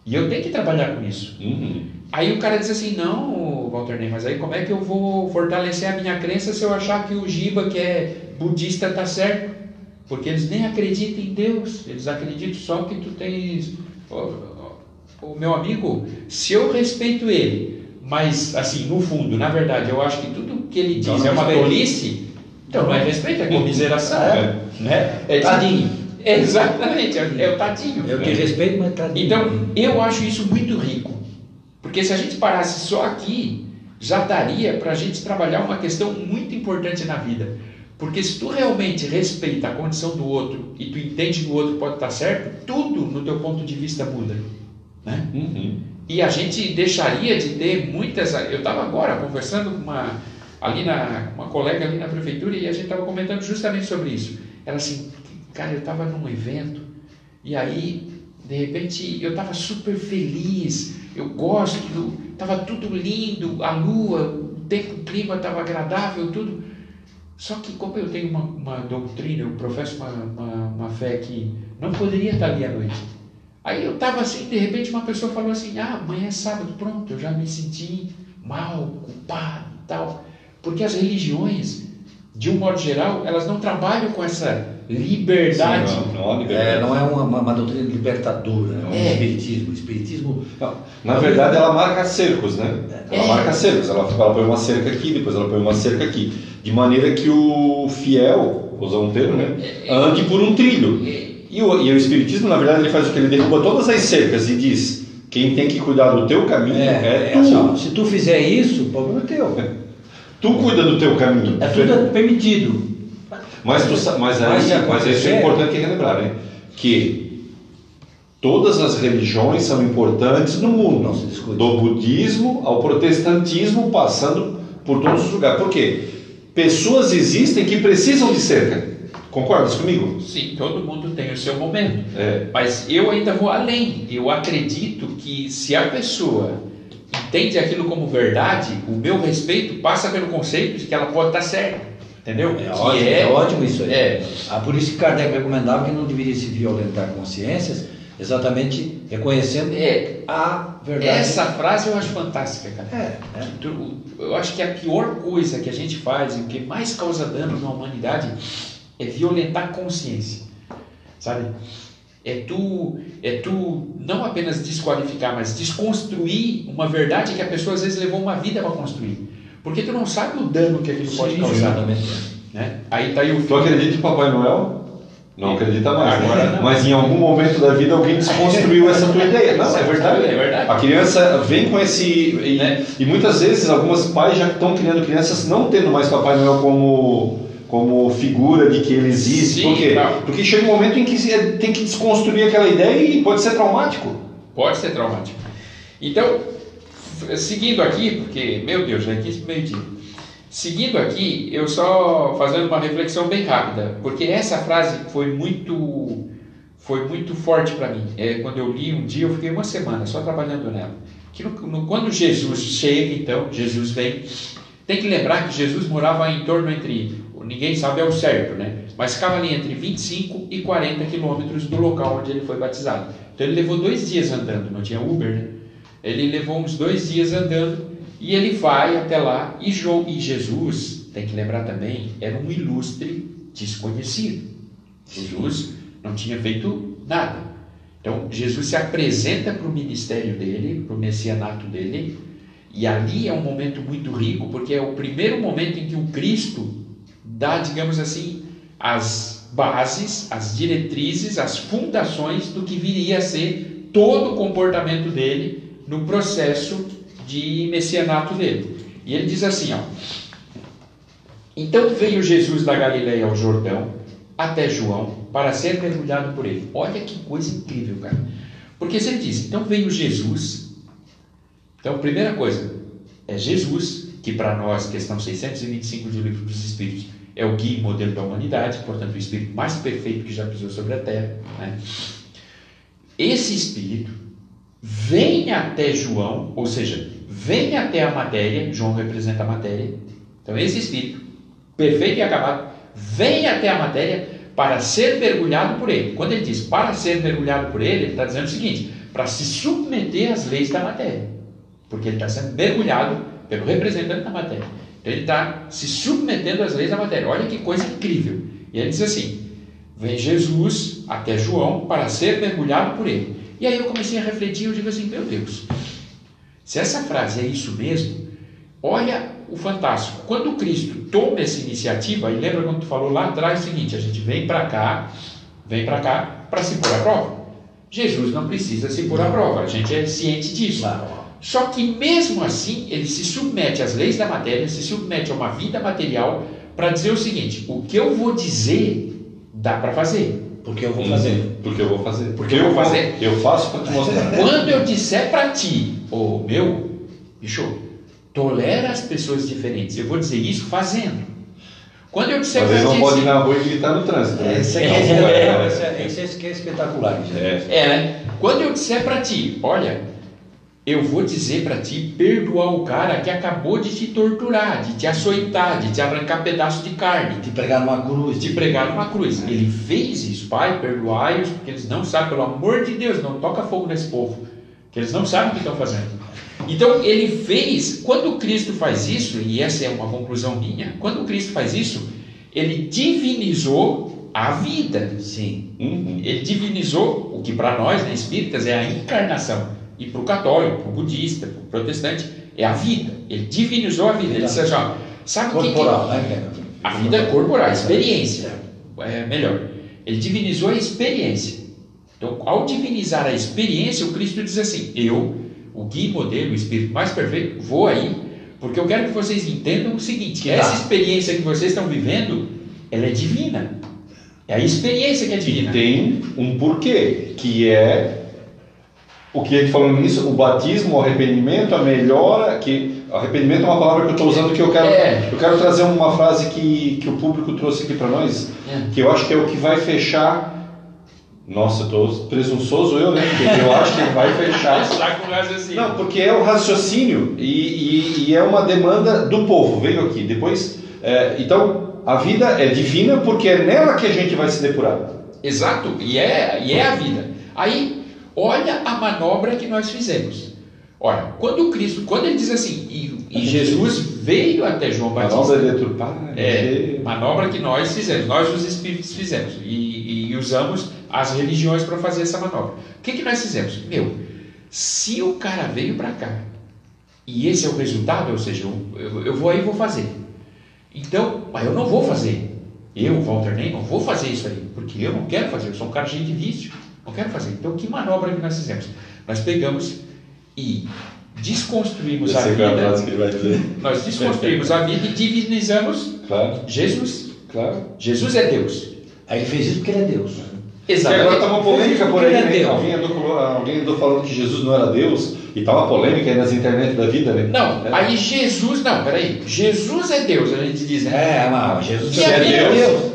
E eu tenho que trabalhar com isso. Uhum. Aí o cara diz assim, não, Walter Ney, mas aí como é que eu vou fortalecer a minha crença se eu achar que o Giba, que é budista, está certo? Porque eles nem acreditam em Deus, eles acreditam só que tu tens... O meu amigo, se eu respeito ele, mas assim, no fundo, na verdade, eu acho que tudo que ele diz Então é uma tolice, então não é respeito, é comiseração. É. Né? É, Tadinho. Exatamente, é, é o tadinho. Eu te respeito, mas tá Então, eu acho isso muito rico. Porque se a gente parasse só aqui, já daria para a gente trabalhar uma questão muito importante na vida. Porque se tu realmente respeita a condição do outro e tu entende que o outro pode estar certo, tudo no teu ponto de vista muda. Né? Uhum. E a gente deixaria de ter muitas. Eu estava agora conversando com uma, ali na, uma colega ali na prefeitura e a gente estava comentando justamente sobre isso. Ela assim, cara, eu estava num evento e aí, de repente, eu estava super feliz, eu gosto, estava tudo lindo, a lua, o tempo, o clima estava agradável, tudo. Só que como eu tenho uma, uma doutrina, eu professo uma, uma, uma fé que não poderia estar ali à noite. Aí eu estava assim, de repente uma pessoa falou assim, ah, amanhã é sábado, pronto, eu já me senti mal, culpado e tal. Porque as religiões, de um modo geral, elas não trabalham com essa liberdade. Sim, não, não liberdade. É, não é uma, uma, uma doutrina libertadora, é um É. espiritismo. Espiritismo. Não, na verdade, ela marca cercos, né? Ela É. marca cercos. Ela, ela põe uma cerca aqui, depois ela põe uma cerca aqui. De maneira que o fiel, vou usar um termo, né? Ande por um trilho. E o, e o Espiritismo, na verdade, ele faz o que? Ele derruba todas as cercas e diz: quem tem que cuidar do teu caminho é, É, é tu. assim, ó, se tu fizer isso, o problema é teu. Tu cuida do teu caminho. É tudo permitido. Mas, tu, mas, Mas se aí, mas isso é importante relembrar, né? Que todas as religiões são importantes no mundo. Não se discute. Do budismo ao protestantismo, passando por todos os lugares. Por quê? Pessoas existem que precisam de cerca. Concordas comigo? Sim, todo mundo tem o seu momento. É. Mas eu ainda vou além. Eu acredito que se a pessoa entende aquilo como verdade, o meu respeito passa pelo conceito de que ela pode estar certa. Entendeu? É ótimo, é ótimo isso aí. É, Ah, por isso que Kardec recomendava que não deveria se violentar consciências, exatamente reconhecendo é, a verdade. essa frase eu acho fantástica, cara. É, é. Eu acho que a pior coisa que a gente faz e o que mais causa dano na humanidade é violentar consciência, sabe? É tu, é tu não apenas desqualificar, mas desconstruir uma verdade que a pessoa às vezes levou uma vida para construir, porque tu não sabe o dano que aquilo pode Sim, causar, exatamente. né? Aí tá aí o Tu acredita em Papai Noel? Não acredita mais. Agora né? Mas em algum momento da vida alguém desconstruiu essa tua ideia. Não, é verdade. É verdade. A criança vem com esse. E, Né? e muitas vezes algumas pais já estão criando crianças não tendo mais Papai Noel como, como figura de que ele existe. Sim, Por quê? não. Porque chega um momento em que se- tem que desconstruir aquela ideia e pode ser traumático. Pode ser traumático. Então, seguindo aqui, porque, meu Deus, já é 15 meio-dia. Seguindo aqui, eu só fazendo uma reflexão bem rápida, porque essa frase foi muito foi muito forte para mim. É, quando eu li um dia, eu fiquei uma semana só trabalhando nela. Que no- no- quando Jesus chega, então, Jesus vem, tem que lembrar que Jesus morava em torno entre, ninguém sabe ao certo, né? Mas ficava ali entre 25 e 40 quilômetros do local onde ele foi batizado. Então ele levou dois dias andando, não tinha Uber, né? Ele levou uns dois dias andando e ele vai até lá. E, e Jesus, tem que lembrar também, era um ilustre desconhecido. Jesus não tinha feito nada. Então Jesus se apresenta para o ministério dele, para o messianato dele, e ali é um momento muito rico, porque é o primeiro momento em que o Cristo dá, digamos assim, as bases, as diretrizes, as fundações do que viria a ser todo o comportamento dele no processo de messianato dele. E ele diz assim, ó: Então veio Jesus da Galileia ao Jordão até João para ser mergulhado por ele. Olha que coisa incrível, cara. Porque se ele diz, então veio Jesus. Então, primeira coisa, é Jesus, que para nós, questão 625 do Livro dos Espíritos, é o guia e modelo da humanidade, portanto, o espírito mais perfeito que já pisou sobre a terra. Né? Esse espírito vem até João, ou seja, vem até a matéria, João representa a matéria. Então, esse espírito, perfeito e acabado, vem até a matéria para ser mergulhado por ele. Quando ele diz para ser mergulhado por ele, ele está dizendo o seguinte: para se submeter às leis da matéria. Porque ele está sendo mergulhado pelo representante da matéria. Então ele está se submetendo às leis da matéria. Olha que coisa incrível. E ele diz assim: vem Jesus até João para ser mergulhado por ele. E aí eu comecei a refletir, eu digo assim, meu Deus, se essa frase é isso mesmo, olha o fantástico. Quando Cristo toma essa iniciativa, e lembra quando tu falou lá atrás o seguinte, a gente vem para cá, vem para cá para se pôr à prova. Jesus não precisa se pôr à prova, a gente é ciente disso. Só que mesmo assim, ele se submete às leis da matéria, se submete a uma vida material para dizer o seguinte: o que eu vou dizer dá para fazer. Porque eu vou fazer. Porque eu vou fazer. Porque eu vou fazer. Eu faço para te mostrar. Quando eu disser para ti, ô meu, bicho, tolera as pessoas diferentes. Eu vou dizer isso fazendo. Quando eu disser Às para vezes ti. não pode ir na rua e gritar no trânsito. né? Esse aqui É, é, é, esse é- esse é- esse é espetacular. gente. É. É, né? Quando eu disser para ti, olha, eu vou dizer para ti perdoar o cara que acabou de te torturar, de te açoitar, de te arrancar pedaço de carne, Te pregar numa cruz. de pregar numa cruz. Ele fez isso, Pai, perdoai-os, porque eles não sabem, pelo amor de Deus, não toca fogo nesse povo, que eles não sabem o que estão fazendo. Então ele fez, quando Cristo faz isso, e essa é uma conclusão minha, quando Cristo faz isso, ele divinizou a vida. Sim. Uhum. Ele divinizou o que para nós, né, espíritas, é a encarnação. E para o católico, para o budista, para o protestante, é a vida. Ele divinizou a vida. Ele disse assim, ó, sabe o que, que né? a vida corporal, a experiência, é melhor. Ele divinizou a experiência. Então, ao divinizar a experiência, o Cristo diz assim: Eu, o guia modelo, o espírito mais perfeito, vou aí, porque eu quero que vocês entendam o seguinte: que essa Tá. experiência que vocês estão vivendo, ela é divina. É a experiência que é E divina. tem um porquê, que é o que falou nisso, o batismo, o arrependimento, a melhora, que arrependimento é uma palavra que eu estou usando que eu quero, É. eu quero trazer uma frase que, que o público trouxe aqui para nós, É. que eu acho que é o que vai fechar. Nossa, eu estou presunçoso eu, né? Porque eu acho que vai fechar. Raciocínio. Não, porque é o raciocínio e, e- e é uma demanda do povo. Veio aqui. Depois, é, então, a vida é divina porque é nela que a gente vai se depurar. Exato, e é, e é a vida. Aí, olha a manobra que nós fizemos. Olha, quando o Cristo, quando ele diz assim, e, e Jesus veio até João Batista. nova deturpar. É, manobra que nós fizemos, nós os espíritos fizemos e, e usamos as religiões para fazer essa manobra. O que, que nós fizemos? Meu, se o cara veio para cá e esse é o resultado, ou seja, eu, eu, eu vou aí e vou fazer. Então, mas eu não vou fazer. Eu, Walter Ney, não vou fazer isso aí, porque eu não quero fazer, eu sou um cara cheio de vício, não quero fazer. Então, que manobra que nós fizemos? Nós pegamos e desconstruímos a é vida, frase que ele vai dizer. nós desconstruímos a vida e divinizamos Claro, Jesus. claro. Jesus é Deus. Aí ele fez isso porque ele é Deus. E agora está uma polêmica por aí, é né? Deus. Alguém andou, alguém andou falando que Jesus não era Deus e tá uma polêmica aí nas internet da vida, né? Não, É. aí Jesus, não, peraí. Jesus é Deus, a gente diz, né? É, mas Jesus E a é vida? Deus.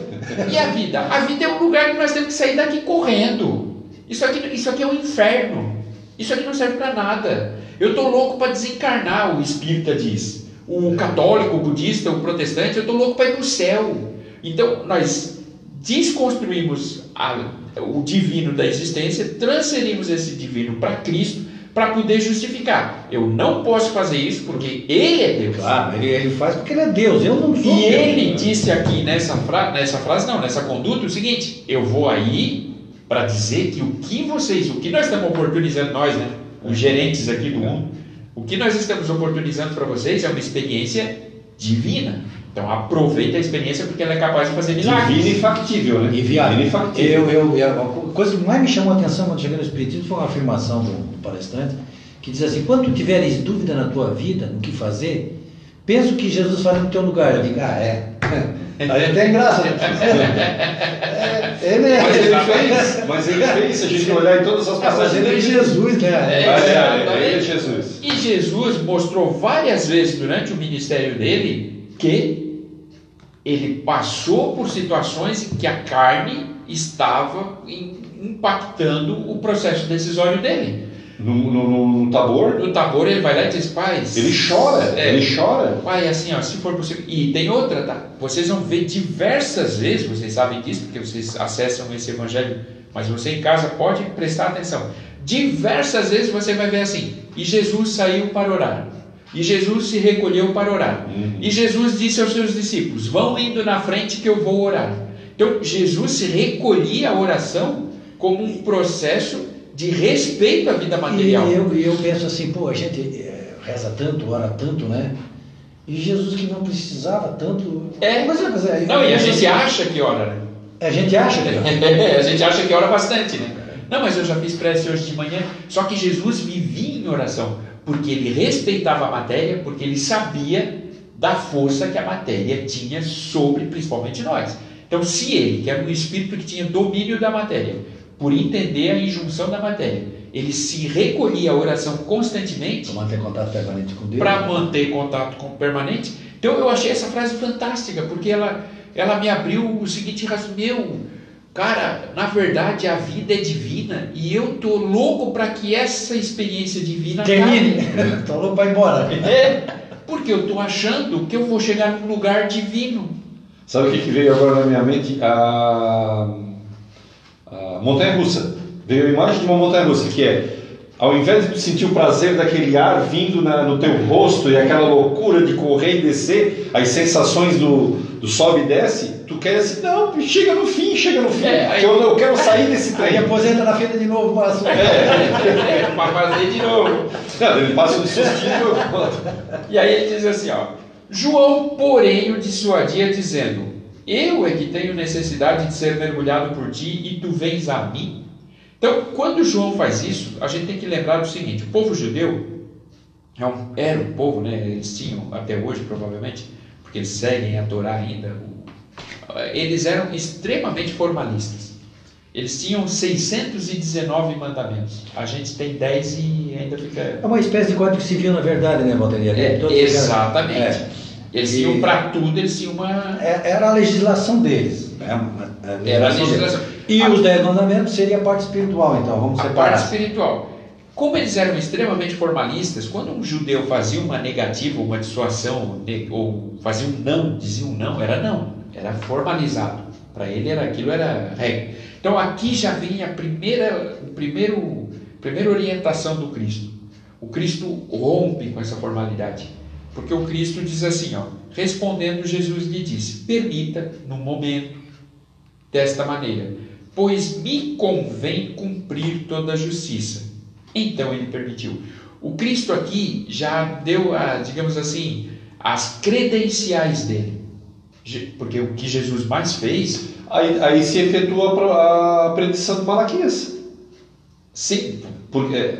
E a vida? A vida é um lugar que nós temos que sair daqui correndo. Isso aqui, isso aqui é um inferno. Isso aqui não serve para nada. Eu estou louco para desencarnar, o espírita diz. O católico, o budista, o protestante, eu estou louco para ir para o céu. Então, nós desconstruímos a- o divino da existência, transferimos esse divino para Cristo para poder justificar. Eu não posso fazer isso porque Ele é Deus. Claro, ele, ele faz porque ele é Deus. Eu não sou E Deus. ele disse aqui nessa, fra nessa frase, não, nessa conduta, o seguinte: eu vou aí para dizer que o que vocês, o que nós estamos oportunizando, nós, né, os gerentes aqui do mundo, o que nós estamos oportunizando para vocês é uma experiência divina. Então aproveita a experiência porque ela é capaz de fazer milagres. Divino e factível, né? E viado, Divino e factível. eu, eu, eu- a coisa que mais me chamou a atenção quando cheguei no Espiritismo foi uma afirmação do, do palestrante que diz assim: quando tiveres dúvida na tua vida, no que fazer, pensa o que Jesus faz no teu lugar. Eu digo, ah, é. Aí até graça. né? É, é. Mas ele fez, mas ele fez, se a gente olhar em todas as Ah, mas passagens ele é. Jesus, né? É. É, é, ele é Jesus. E Jesus mostrou várias vezes durante o ministério dele que ele passou por situações em que a carne estava im- impactando o processo decisório dele. No, no, no, no Tabor, No Tabor ele vai lá e diz, pais. ele chora, É. ele chora. Pai, assim, ó, se for possível. E tem outra, tá? Vocês vão ver diversas vezes, vocês sabem disso, porque vocês acessam esse evangelho, mas você em casa pode prestar atenção. Diversas vezes você vai ver assim: e Jesus saiu para orar. E Jesus se recolheu para orar. E Jesus disse aos seus discípulos: Vão indo na frente que eu vou orar. Então, Jesus se recolhia a oração como um processo de respeito à vida material. eu, e eu penso assim, pô, a gente eh, reza tanto, ora tanto, né? E Jesus que não precisava tanto. É. Mas, é, mas é, Não, e a eu- gente acha que ora, né? A gente acha que. a gente acha que ora bastante, né? Não, mas eu já fiz prece hoje de manhã. Só que Jesus vivia em oração, porque ele respeitava a matéria, porque ele sabia da força que a matéria tinha sobre, principalmente nós. Então, se ele, que era um espírito que tinha domínio da matéria, por entender a injunção da matéria, ele se recolhia à oração constantemente, Pra manter contato permanente com Deus. para manter contato com o permanente. Então eu achei essa frase fantástica, porque ela, ela me abriu o seguinte raciocínio, meu, cara, na verdade a vida é divina e eu tô louco para que essa experiência divina Termine. Tô louco pra ir embora. É, porque eu tô achando que eu vou chegar num lugar divino. Sabe o que, que veio agora na minha mente? A, a montanha russa. Veio a imagem de uma montanha russa, que é, ao invés de tu sentir o prazer daquele ar vindo na- no teu rosto e aquela loucura de correr e descer, as sensações do, do sobe e desce, tu quer assim, não, chega no fim, chega no fim, É, aí- que eu, eu quero sair desse Aí trem. aposenta na fila de novo, mas... É, para fazer de novo. Ele passa um sustinho. E aí ele diz assim, ó, João, porém, o dissuadia dizendo, eu é que tenho necessidade de ser mergulhado por ti e tu vens a mim. Então, quando João faz isso, a gente tem que lembrar do seguinte, o povo judeu é era um povo, né, eles tinham até hoje provavelmente, porque eles seguem a Torá ainda, eles eram extremamente formalistas. Eles tinham 619 mandamentos. A gente tem 10 e ainda fica É uma espécie de código civil, na verdade, né, Valteria? é, exatamente. É. Eles E- tinham para tudo, eles tinham uma. É- Era a legislação deles. né? Era a legislação. E A- os dez mandamentos seria a parte espiritual, então, vamos A separar. parte espiritual. Como eles eram extremamente formalistas, quando um judeu fazia uma negativa, uma dissuasão, ou fazia um não, dizia um não, era não, era formalizado. Para ele era aquilo era regra. Então aqui já vem a primeira, o primeiro, primeira orientação do Cristo. O Cristo rompe com essa formalidade. Porque o Cristo diz assim, ó, respondendo Jesus lhe disse: "Permita no momento desta maneira, pois me convém cumprir toda a justiça. Então ele permitiu. O Cristo aqui já deu, a, digamos assim, as credenciais dele. Porque o que Jesus mais fez, Aí, aí se efetua a predição de Malaquias. sim, Porque,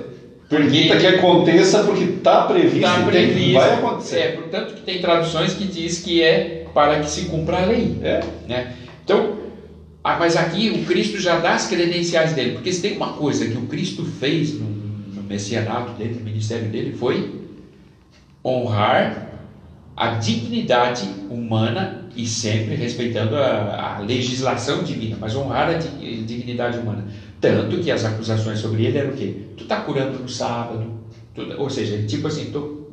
permita que aconteça porque está previsto, está e tem- previsto. vai acontecer. É, portanto, que tem traduções que diz que é para que se cumpra a lei. É. né? Então, ah, mas aqui o Cristo já dá as credenciais dele, porque se tem uma coisa que o Cristo fez no, no messianato dele, no ministério dele, foi honrar a dignidade humana e sempre respeitando a, a legislação divina, mas honrar a di- dignidade humana. Tanto que as acusações sobre ele eram o quê? Tu está curando no sábado, tu- ou seja, tipo assim, tô-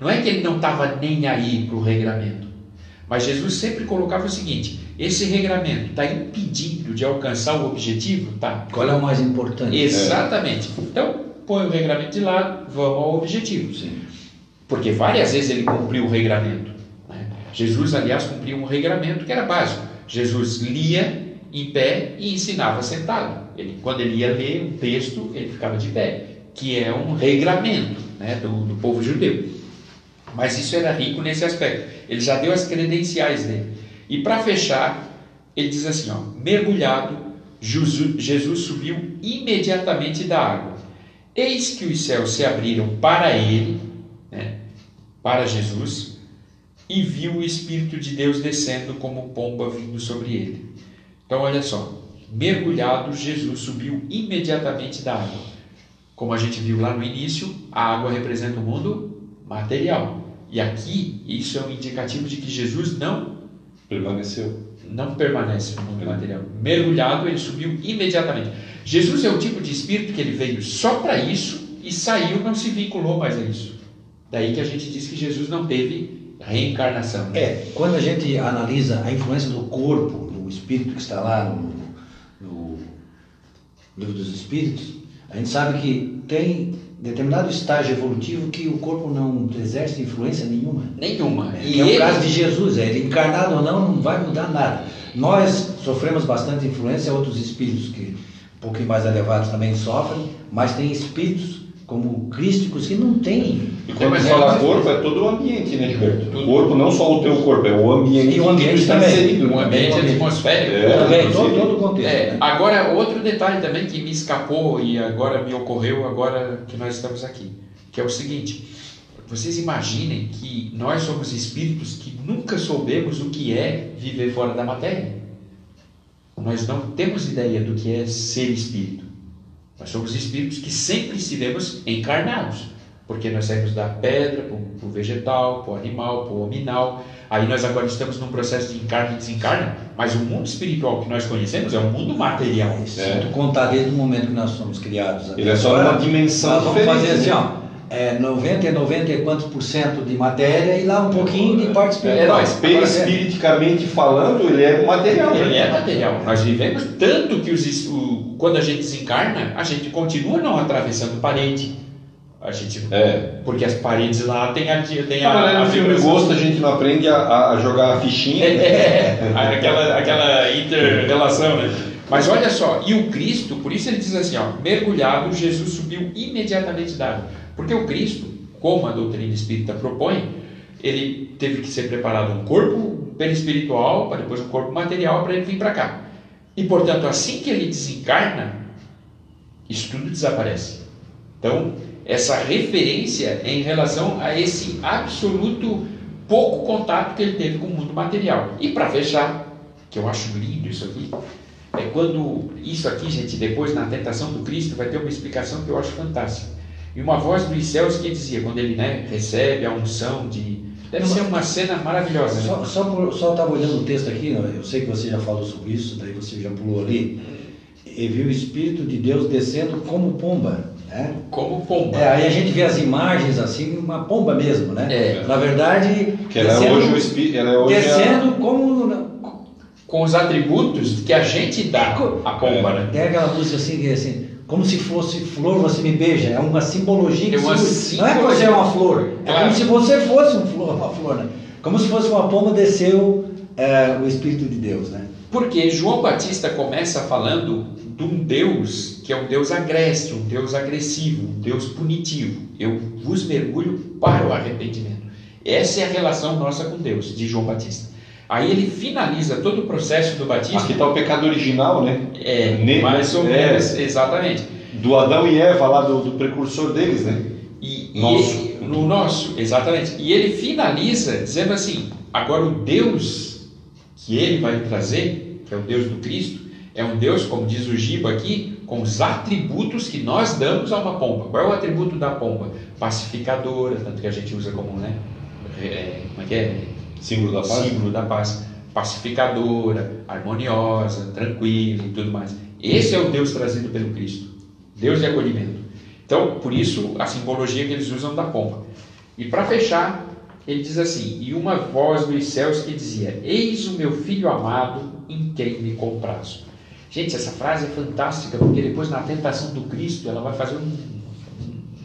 não é que ele não estava nem aí para o regramento, mas Jesus sempre colocava o seguinte: esse regramento está impedindo de alcançar o objetivo? Tá. Qual é o mais importante? Exatamente. Então, põe o regramento de lado, vamos ao objetivo. Sim. Porque várias vezes ele cumpriu o regramento. né? Jesus, aliás, cumpriu um regramento que era básico. Jesus lia em pé e ensinava sentado. Ele, quando ele ia ler um texto, ele ficava de pé, que é um regramento né, do, do povo judeu. Mas isso era rico nesse aspecto. Ele já deu as credenciais dele. E para fechar, ele diz assim: ó, mergulhado, Jesus subiu imediatamente da água. Eis que os céus se abriram para ele, né, para Jesus, e viu o Espírito de Deus descendo como pomba vindo sobre ele. Então, olha só: mergulhado, Jesus subiu imediatamente da água. Como a gente viu lá no início, a água representa o mundo material. E aqui, isso é um indicativo de que Jesus não Permaneceu. não permanece no mundo material. Mergulhado, ele subiu imediatamente. Jesus é o tipo de espírito que ele veio só para isso e saiu, não se vinculou mais a isso. Daí que a gente diz que Jesus não teve reencarnação. né? É, quando a gente analisa a influência do corpo, do espírito que está lá no, no livro dos espíritos, a gente sabe que tem determinado estágio evolutivo que o corpo não exerce influência nenhuma. Nenhuma. E é o caso de Jesus, é, ele encarnado ou não, não vai mudar nada. Nós sofremos bastante influência, outros espíritos que um pouquinho mais elevados também sofrem, mas tem espíritos como crísticos que não têm. E quando é fala corpo, é todo o ambiente, né, Gilberto? Tudo. O corpo não só o teu corpo, é o ambiente E o que ambiente tu está também. inserido. Um né? ambiente ambiente. atmosférico. É. Também, todo, todo o contexto. É, né? agora, outro detalhe também que me escapou e agora me ocorreu agora que nós estamos aqui, que é o seguinte: vocês imaginem que nós somos espíritos que nunca soubemos o que é viver fora da matéria. Nós não temos ideia do que é ser espírito. Nós somos espíritos que sempre estivemos encarnados, porque nós saímos da pedra para o vegetal, para o animal, para o hominal. Aí nós agora estamos num processo de encarne e desencarna, mas o mundo espiritual que nós conhecemos é um mundo material. Se É. tu contar desde o momento que nós somos criados até Ele é só agora, uma dimensão nós vamos fazer assim, né? ó, é, 90 e 90 e quantos por cento de matéria e lá um pouquinho de parte espiritual. É, mas Agora, Perispiriticamente falando, ele é material. Ele né? é material. Nós vivemos tanto que os, o- quando a gente desencarna, a gente continua não atravessando parede. A gente, É. Porque as paredes lá tem a, tem a, mas a no filme. Gosto a gente não aprende a, a jogar a fichinha. né? É, aquela, aquela inter-relação, né? Mas olha só, e o Cristo, por isso ele diz assim, ó, mergulhado, Jesus subiu imediatamente da água. Porque o Cristo, como a doutrina espírita propõe, ele teve que ser preparado um corpo perispiritual, para depois um corpo material, para ele vir para cá. E, portanto, assim que ele desencarna, isso tudo desaparece. Então, essa referência em relação a esse absoluto pouco contato que ele teve com o mundo material. E para fechar, que eu acho lindo isso aqui, é quando isso aqui, gente, depois na tentação do Cristo vai ter uma explicação que eu acho fantástica. E uma voz dos céus que dizia, quando ele né, recebe a unção de. Deve ser uma cena maravilhosa. Só, Né? só, por, só estava olhando o texto aqui, né, eu sei que você já falou sobre isso, daí você já pulou ali, e viu o Espírito de Deus descendo como pomba. Né? Como pomba. É, aí a gente vê as imagens assim, uma pomba mesmo, né? É. Na verdade, Que ela é hoje o espírito. Ela é hoje a- descendo como. Com os atributos que a gente dá à pomba, né? Tem aquela música assim, que é assim, como se fosse flor, você me beija. É uma simbologia que É uma se- Não é que simbologia. você é uma flor, é Claro. como se você fosse um flor, uma flor, né? Como se fosse uma pomba desceu é, o Espírito de Deus, né? Porque João Batista começa falando de um Deus que é um Deus agreste, um Deus agressivo, um Deus punitivo. Eu vos mergulho para o arrependimento. Essa é a relação nossa com Deus, de João Batista. Aí ele finaliza todo o processo do batismo. Aqui está o pecado original, né? É, Ne- mais ou é. menos, exatamente. Do Adão e Eva, lá do, do precursor deles, né? E, e Nosso. ele- no nosso, exatamente. E ele finaliza dizendo assim: agora o Deus que ele vai trazer, que é o Deus do Cristo, é um Deus, como diz o Giba aqui, com os atributos que nós damos a uma pomba. Qual é o atributo da pomba? Pacificadora, tanto que a gente usa como, né? é, como é que é? Símbolo da paz. símbolo da paz, pacificadora, harmoniosa, tranquila e tudo mais. Esse é o Deus trazido pelo Cristo, Deus de acolhimento. Então, por isso a simbologia que eles usam da pomba. E para fechar, ele diz assim: E uma voz dos céus que dizia: Eis o meu filho amado, em quem me comprazo. Gente, essa frase é fantástica porque depois na tentação do Cristo ela vai fazer um,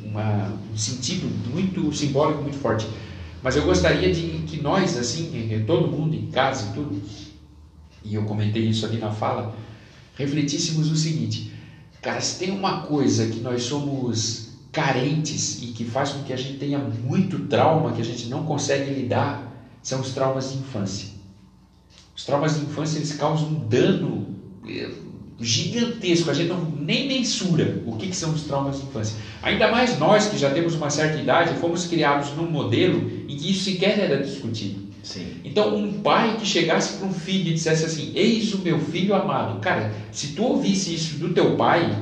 uma- um sentido muito simbólico, muito forte. Mas eu gostaria de que nós, assim, eh, todo mundo em casa e tudo, e eu comentei isso ali na fala, refletíssemos o seguinte: cara, se tem uma coisa que nós somos carentes e que faz com que a gente tenha muito trauma, que a gente não consegue lidar, são os traumas de infância. Os traumas de infância eles causam um dano eh, gigantesco, a gente não, nem mensura o que, que são os traumas de infância. Ainda mais nós que já temos uma certa idade, fomos criados num modelo em que isso sequer era discutido. Sim. Então, um pai que chegasse para um filho e dissesse assim: Eis o meu filho amado. Cara, se tu ouvisse isso do teu pai,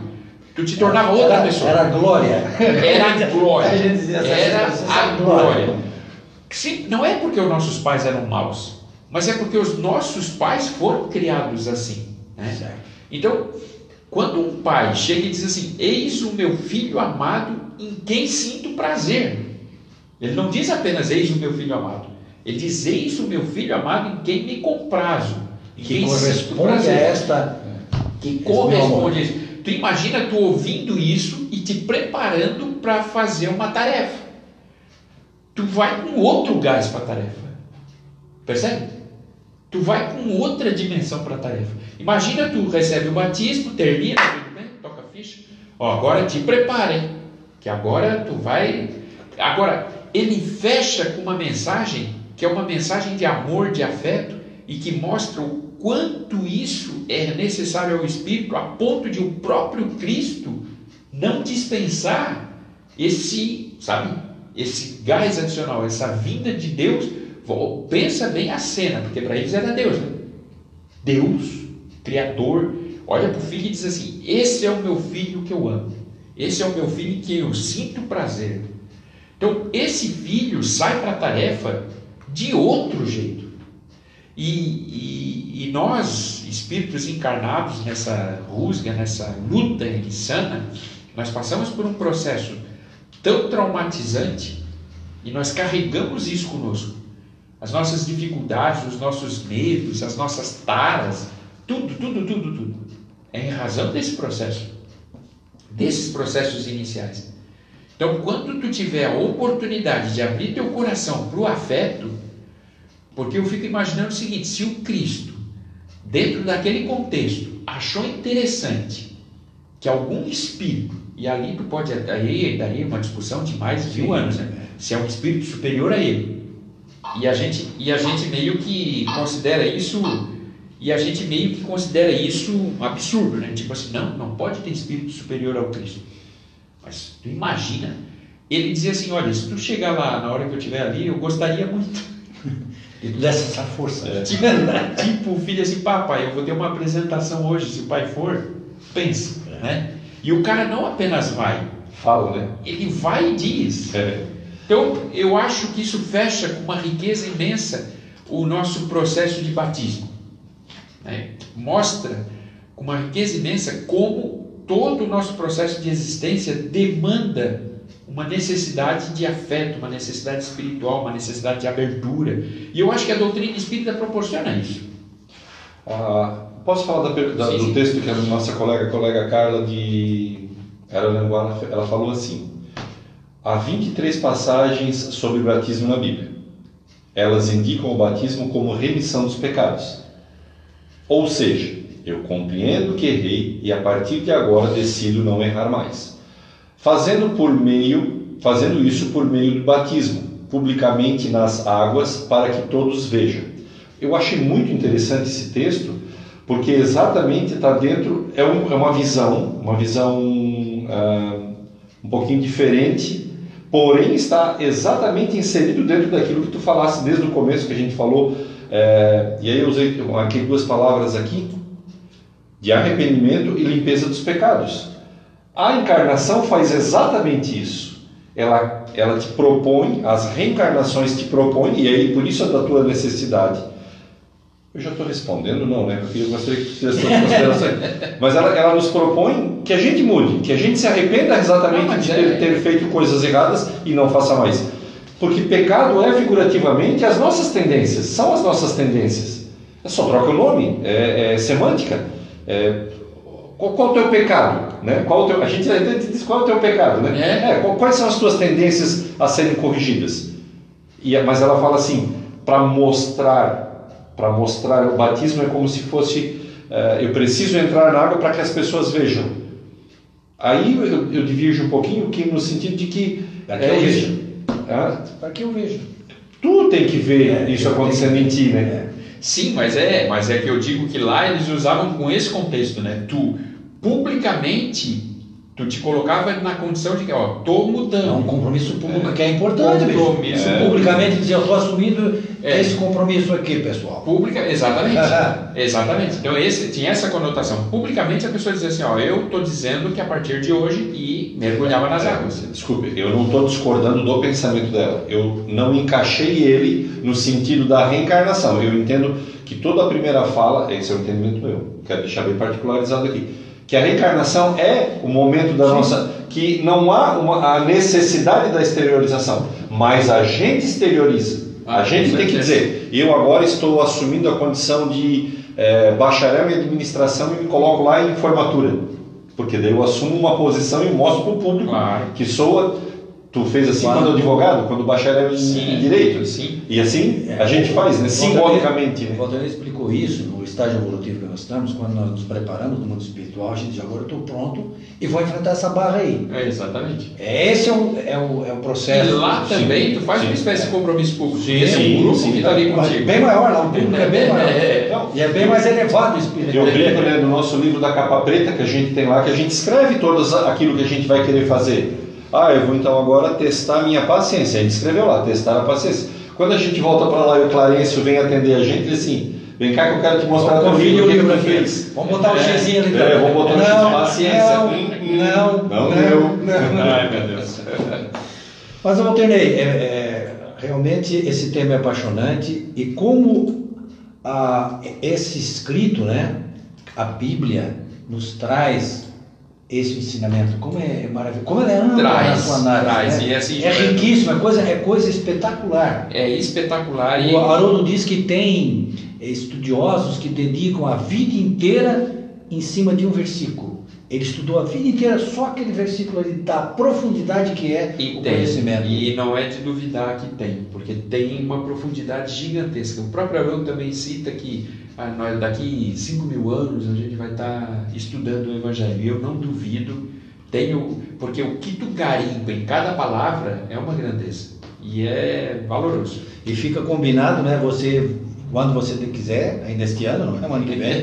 tu te tornava outra era, pessoa. Era glória. Era a glória. A Era a glória. Sim, não é porque os nossos pais eram maus, mas é porque os nossos pais foram criados assim. Né? Então, quando um pai chega e diz assim: Eis o meu filho amado em quem sinto prazer. Ele não diz apenas eis o meu filho amado. Ele diz eis o meu filho amado em quem me comprazo. Em Que quem corresponde a esta. Que corresponde a isso. Tu imagina tu ouvindo isso e te preparando para fazer uma tarefa. Tu vai com outro gás para a tarefa. Percebe? Tu vai com outra dimensão para a tarefa. Imagina tu recebe o batismo, termina, toca a ficha. Ó, agora te preparem, que agora tu vai. Agora, ele fecha com uma mensagem que é uma mensagem de amor, de afeto e que mostra o quanto isso é necessário ao Espírito, a ponto de o próprio Cristo não dispensar esse, sabe, esse gás adicional, essa vinda de Deus. Pensa bem a cena, porque para eles era Deus, né? Deus, Criador, olha para o filho e diz assim: Esse é o meu filho que eu amo, esse é o meu filho que eu sinto prazer. Então, esse filho sai para a tarefa de outro jeito. E, e- e nós, espíritos encarnados nessa rusga, nessa luta insana, nós passamos por um processo tão traumatizante e nós carregamos isso conosco. As nossas dificuldades, os nossos medos, as nossas taras, tudo, tudo, tudo, tudo. É em razão desse processo, desses processos iniciais. Então, quando tu tiver a oportunidade de abrir teu coração para o afeto, porque eu fico imaginando o seguinte: se o Cristo, dentro daquele contexto, achou interessante que algum espírito, e ali tu pode, aí daí uma discussão de mais de mil anos, né? se é um espírito superior a ele. E a gente, e a gente meio que considera isso, e a gente meio que considera isso um absurdo, né? Tipo assim, não, não pode ter espírito superior ao Cristo. Mas tu imagina, ele dizia assim, olha, se tu chegar lá na hora que eu estiver ali, eu gostaria muito. E tu desse essa força. Tipo, tipo o filho assim, papai, eu vou ter uma apresentação hoje, se o pai for, pensa, né? E o cara não apenas vai, Fala, né? ele vai e diz. É. Então, eu acho que isso fecha com uma riqueza imensa o nosso processo de batismo. né? Mostra com uma riqueza imensa como todo o nosso processo de existência demanda uma necessidade de afeto, uma necessidade espiritual, uma necessidade de abertura. E eu acho que a doutrina espírita proporciona isso. Ah, posso falar da da- Sim, do sim. texto que a nossa colega, a colega Carla de Araranguá, ela falou assim: há 23 passagens sobre o batismo na Bíblia. Elas indicam o batismo como remissão dos pecados. Ou seja, eu compreendo que errei e a partir de agora decido não errar mais. Fazendo por meio, fazendo isso por meio do batismo, publicamente nas águas, para que todos vejam. Eu achei muito interessante esse texto, porque exatamente está dentro, é, um- é uma visão, uma visão ah, um pouquinho diferente, porém está exatamente inserido dentro daquilo que tu falaste desde o começo que a gente falou, eh, e aí eu usei aqui duas palavras aqui, de arrependimento e limpeza dos pecados. A encarnação faz exatamente isso. Ela, ela te propõe, as reencarnações te propõem, e aí por isso é da tua necessidade. Eu já estou respondendo, não, né? Porque eu gostaria que fizesse suas considerações. Mas ela, ela nos propõe que a gente mude, que a gente se arrependa exatamente mas de é- ter, ter feito coisas erradas e não faça mais. Porque pecado é figurativamente as nossas tendências, são as nossas tendências. É só troca o nome, é, é semântica. É, qual, qual é o teu pecado? Né? Qual o teu, a gente até diz qual é o teu pecado, né? É. qual- quais são as tuas tendências a serem corrigidas? E, mas ela fala assim, para mostrar, para mostrar o batismo é como se fosse, eh, eu preciso entrar na água para que as pessoas vejam. Aí eu, eu divirjo um pouquinho que no sentido de que Para que eu isso- veja. Ah, Para que eu vejo. tu tem que ver É, isso eu acontecendo tenho em ti, né? Sim, mas é, mas é que eu digo que lá eles usavam com esse contexto, né? Tu publicamente tu te colocava na condição de que, ó, tô É um mudando. compromisso público que é importante, bicho. Compromisso É. Publicamente dizer, eu estou assumindo É. esse compromisso aqui, pessoal. Pública, exatamente. exatamente. Então esse tinha essa conotação. Publicamente a pessoa dizia assim, ó, eu tô dizendo que a partir de hoje e mergulhava nas águas. Desculpe, eu não estou discordando do pensamento dela. Eu não encaixei ele no sentido da reencarnação. Eu entendo que toda a primeira fala, esse é o entendimento meu, quero deixar bem particularizado aqui, Que a reencarnação é o momento da nossa. que não há uma, a necessidade da exteriorização, mas a gente exterioriza. A Ah, gente tem que dizer, eu agora estou assumindo a condição de eh, bacharel em administração e me coloco lá em formatura. Porque daí eu assumo uma posição e mostro para o público Claro. que sou. Tu fez assim Claro. quando advogado, quando bacharel em Sim, direito. sim. E assim É, a gente o- faz, né? o simbolicamente. O Né? Valdir explicou isso no estágio evolutivo que nós estamos, quando nós nos preparamos no mundo espiritual, a gente diz, agora eu estou pronto e vou enfrentar essa barra aí. É, exatamente. Esse é o, é o, é o processo. E lá sim, também tu faz sim. uma espécie de compromisso público. Sim, Esse é um grupo sim. que está ali Mas contigo. bem maior, lá o público é bem maior. É. Então, E é bem mais elevado o espírito. Eu brinco né, no nosso livro da capa preta que a gente tem lá, que a gente escreve todas aquilo que a gente vai querer fazer. Ah, eu vou então agora testar a minha paciência. A gente escreveu lá, testar a paciência. Quando a gente volta para lá e o Clarencio vem atender a gente, ele assim, vem cá que eu quero te mostrar teu vídeo, o que, fez. Vamos botar o É, Xzinho ali. é, vamos botar o Paciência. Não, Hum, hum. não, Não não, deu. não. Ai, meu Deus. Mas eu alternei. É, é, realmente esse tema é apaixonante e como a, esse escrito, né, a Bíblia, nos traz esse ensinamento, como é maravilhoso, como ela é ampla Traz, na sua análise. traz, né? e assim, é riquíssimo, é coisa, é coisa espetacular. É espetacular. E O Haroldo diz que tem estudiosos que dedicam a vida inteira em cima de um versículo. Ele estudou a vida inteira só aquele versículo ali, da profundidade que é E o tem, conhecimento. e não é de duvidar que tem, porque tem uma profundidade gigantesca. O próprio Haroldo também cita que ah, daqui 5 mil anos a gente vai estar estudando o Evangelho. E eu não duvido, tenho, porque o que tu garimpa em cada palavra é uma grandeza e é valoroso. E fica combinado, né? Você, quando você quiser, ainda este ano, não é ano que vem,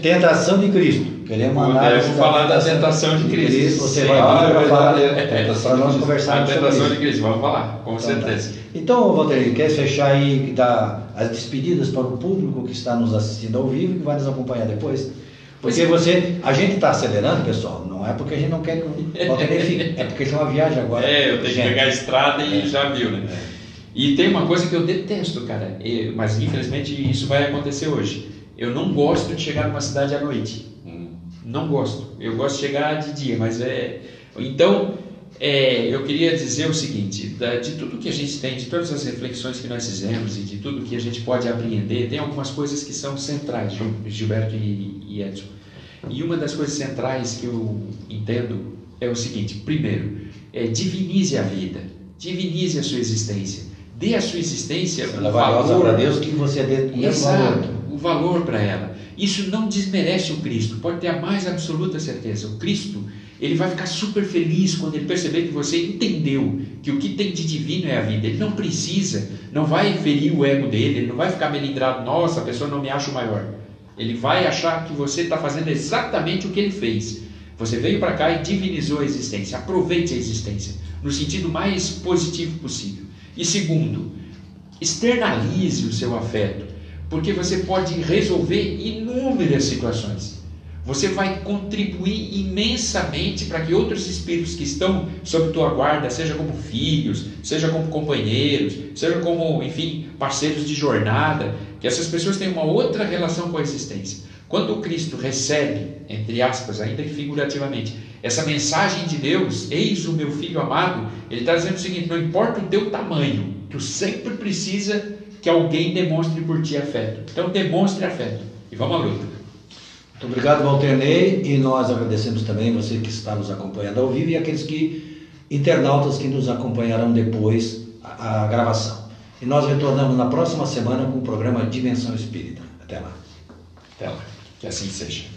tentação de Cristo. Queremos Podemos análise falar da tentação de Cristo. Você Sim. vai Ah, vir é para falar, é. para nós A conversarmos sobre tentação de Cristo, vamos falar, com Então, tá. certeza. Então, Walter, quer fechar aí, dar as despedidas para o público que está nos assistindo ao vivo e que vai nos acompanhar depois? Porque é. você, a gente está acelerando, pessoal, não é porque a gente não quer que o Walter fique, é porque tem uma viagem agora. É, eu tenho que Gente, pegar a estrada e já viu, né? E tem uma coisa que eu detesto, cara, mas infelizmente isso vai acontecer hoje. Eu não gosto de chegar numa cidade à noite. Não gosto. Eu gosto de chegar de dia, mas é. Então, é, eu queria dizer o seguinte: da- de tudo que a gente tem, de todas as reflexões que nós fizemos e de tudo que a gente pode apreender, tem algumas coisas que são centrais, Gil- Gilberto e, e Edson. E uma das coisas centrais que eu entendo é o seguinte: primeiro, é, divinize a vida, divinize a sua existência, dê a sua existência valiosa valor para Deus que você dê. Exato, o valor para ela. Isso não desmerece o Cristo, pode ter a mais absoluta certeza. O Cristo, ele vai ficar super feliz quando ele perceber que você entendeu que o que tem de divino é a vida. Ele não precisa, não vai ferir o ego dele, ele não vai ficar melindrado, nossa, a pessoa não me acha o maior. Ele vai achar que você está fazendo exatamente o que ele fez. Você veio para cá e divinizou a existência. Aproveite a existência no sentido mais positivo possível. E segundo, externalize o seu afeto, porque você pode resolver inúmeras situações. Você vai contribuir imensamente para que outros espíritos que estão sob tua guarda, seja como filhos, seja como companheiros, seja como, enfim, parceiros de jornada, que essas pessoas tenham uma outra relação com a existência. Quando Cristo recebe, entre aspas, ainda que figurativamente, essa mensagem de Deus, eis o meu filho amado, ele está dizendo o seguinte: não importa o teu tamanho, tu sempre precisa que alguém demonstre por ti afeto. Então demonstre afeto. E vamos à luta. Muito obrigado, Walter Ney, e nós agradecemos também você que está nos acompanhando ao vivo e aqueles que internautas que nos acompanharão depois a, a gravação. E nós retornamos na próxima semana com o programa Dimensão Espírita. Até lá. Até lá. Que assim seja.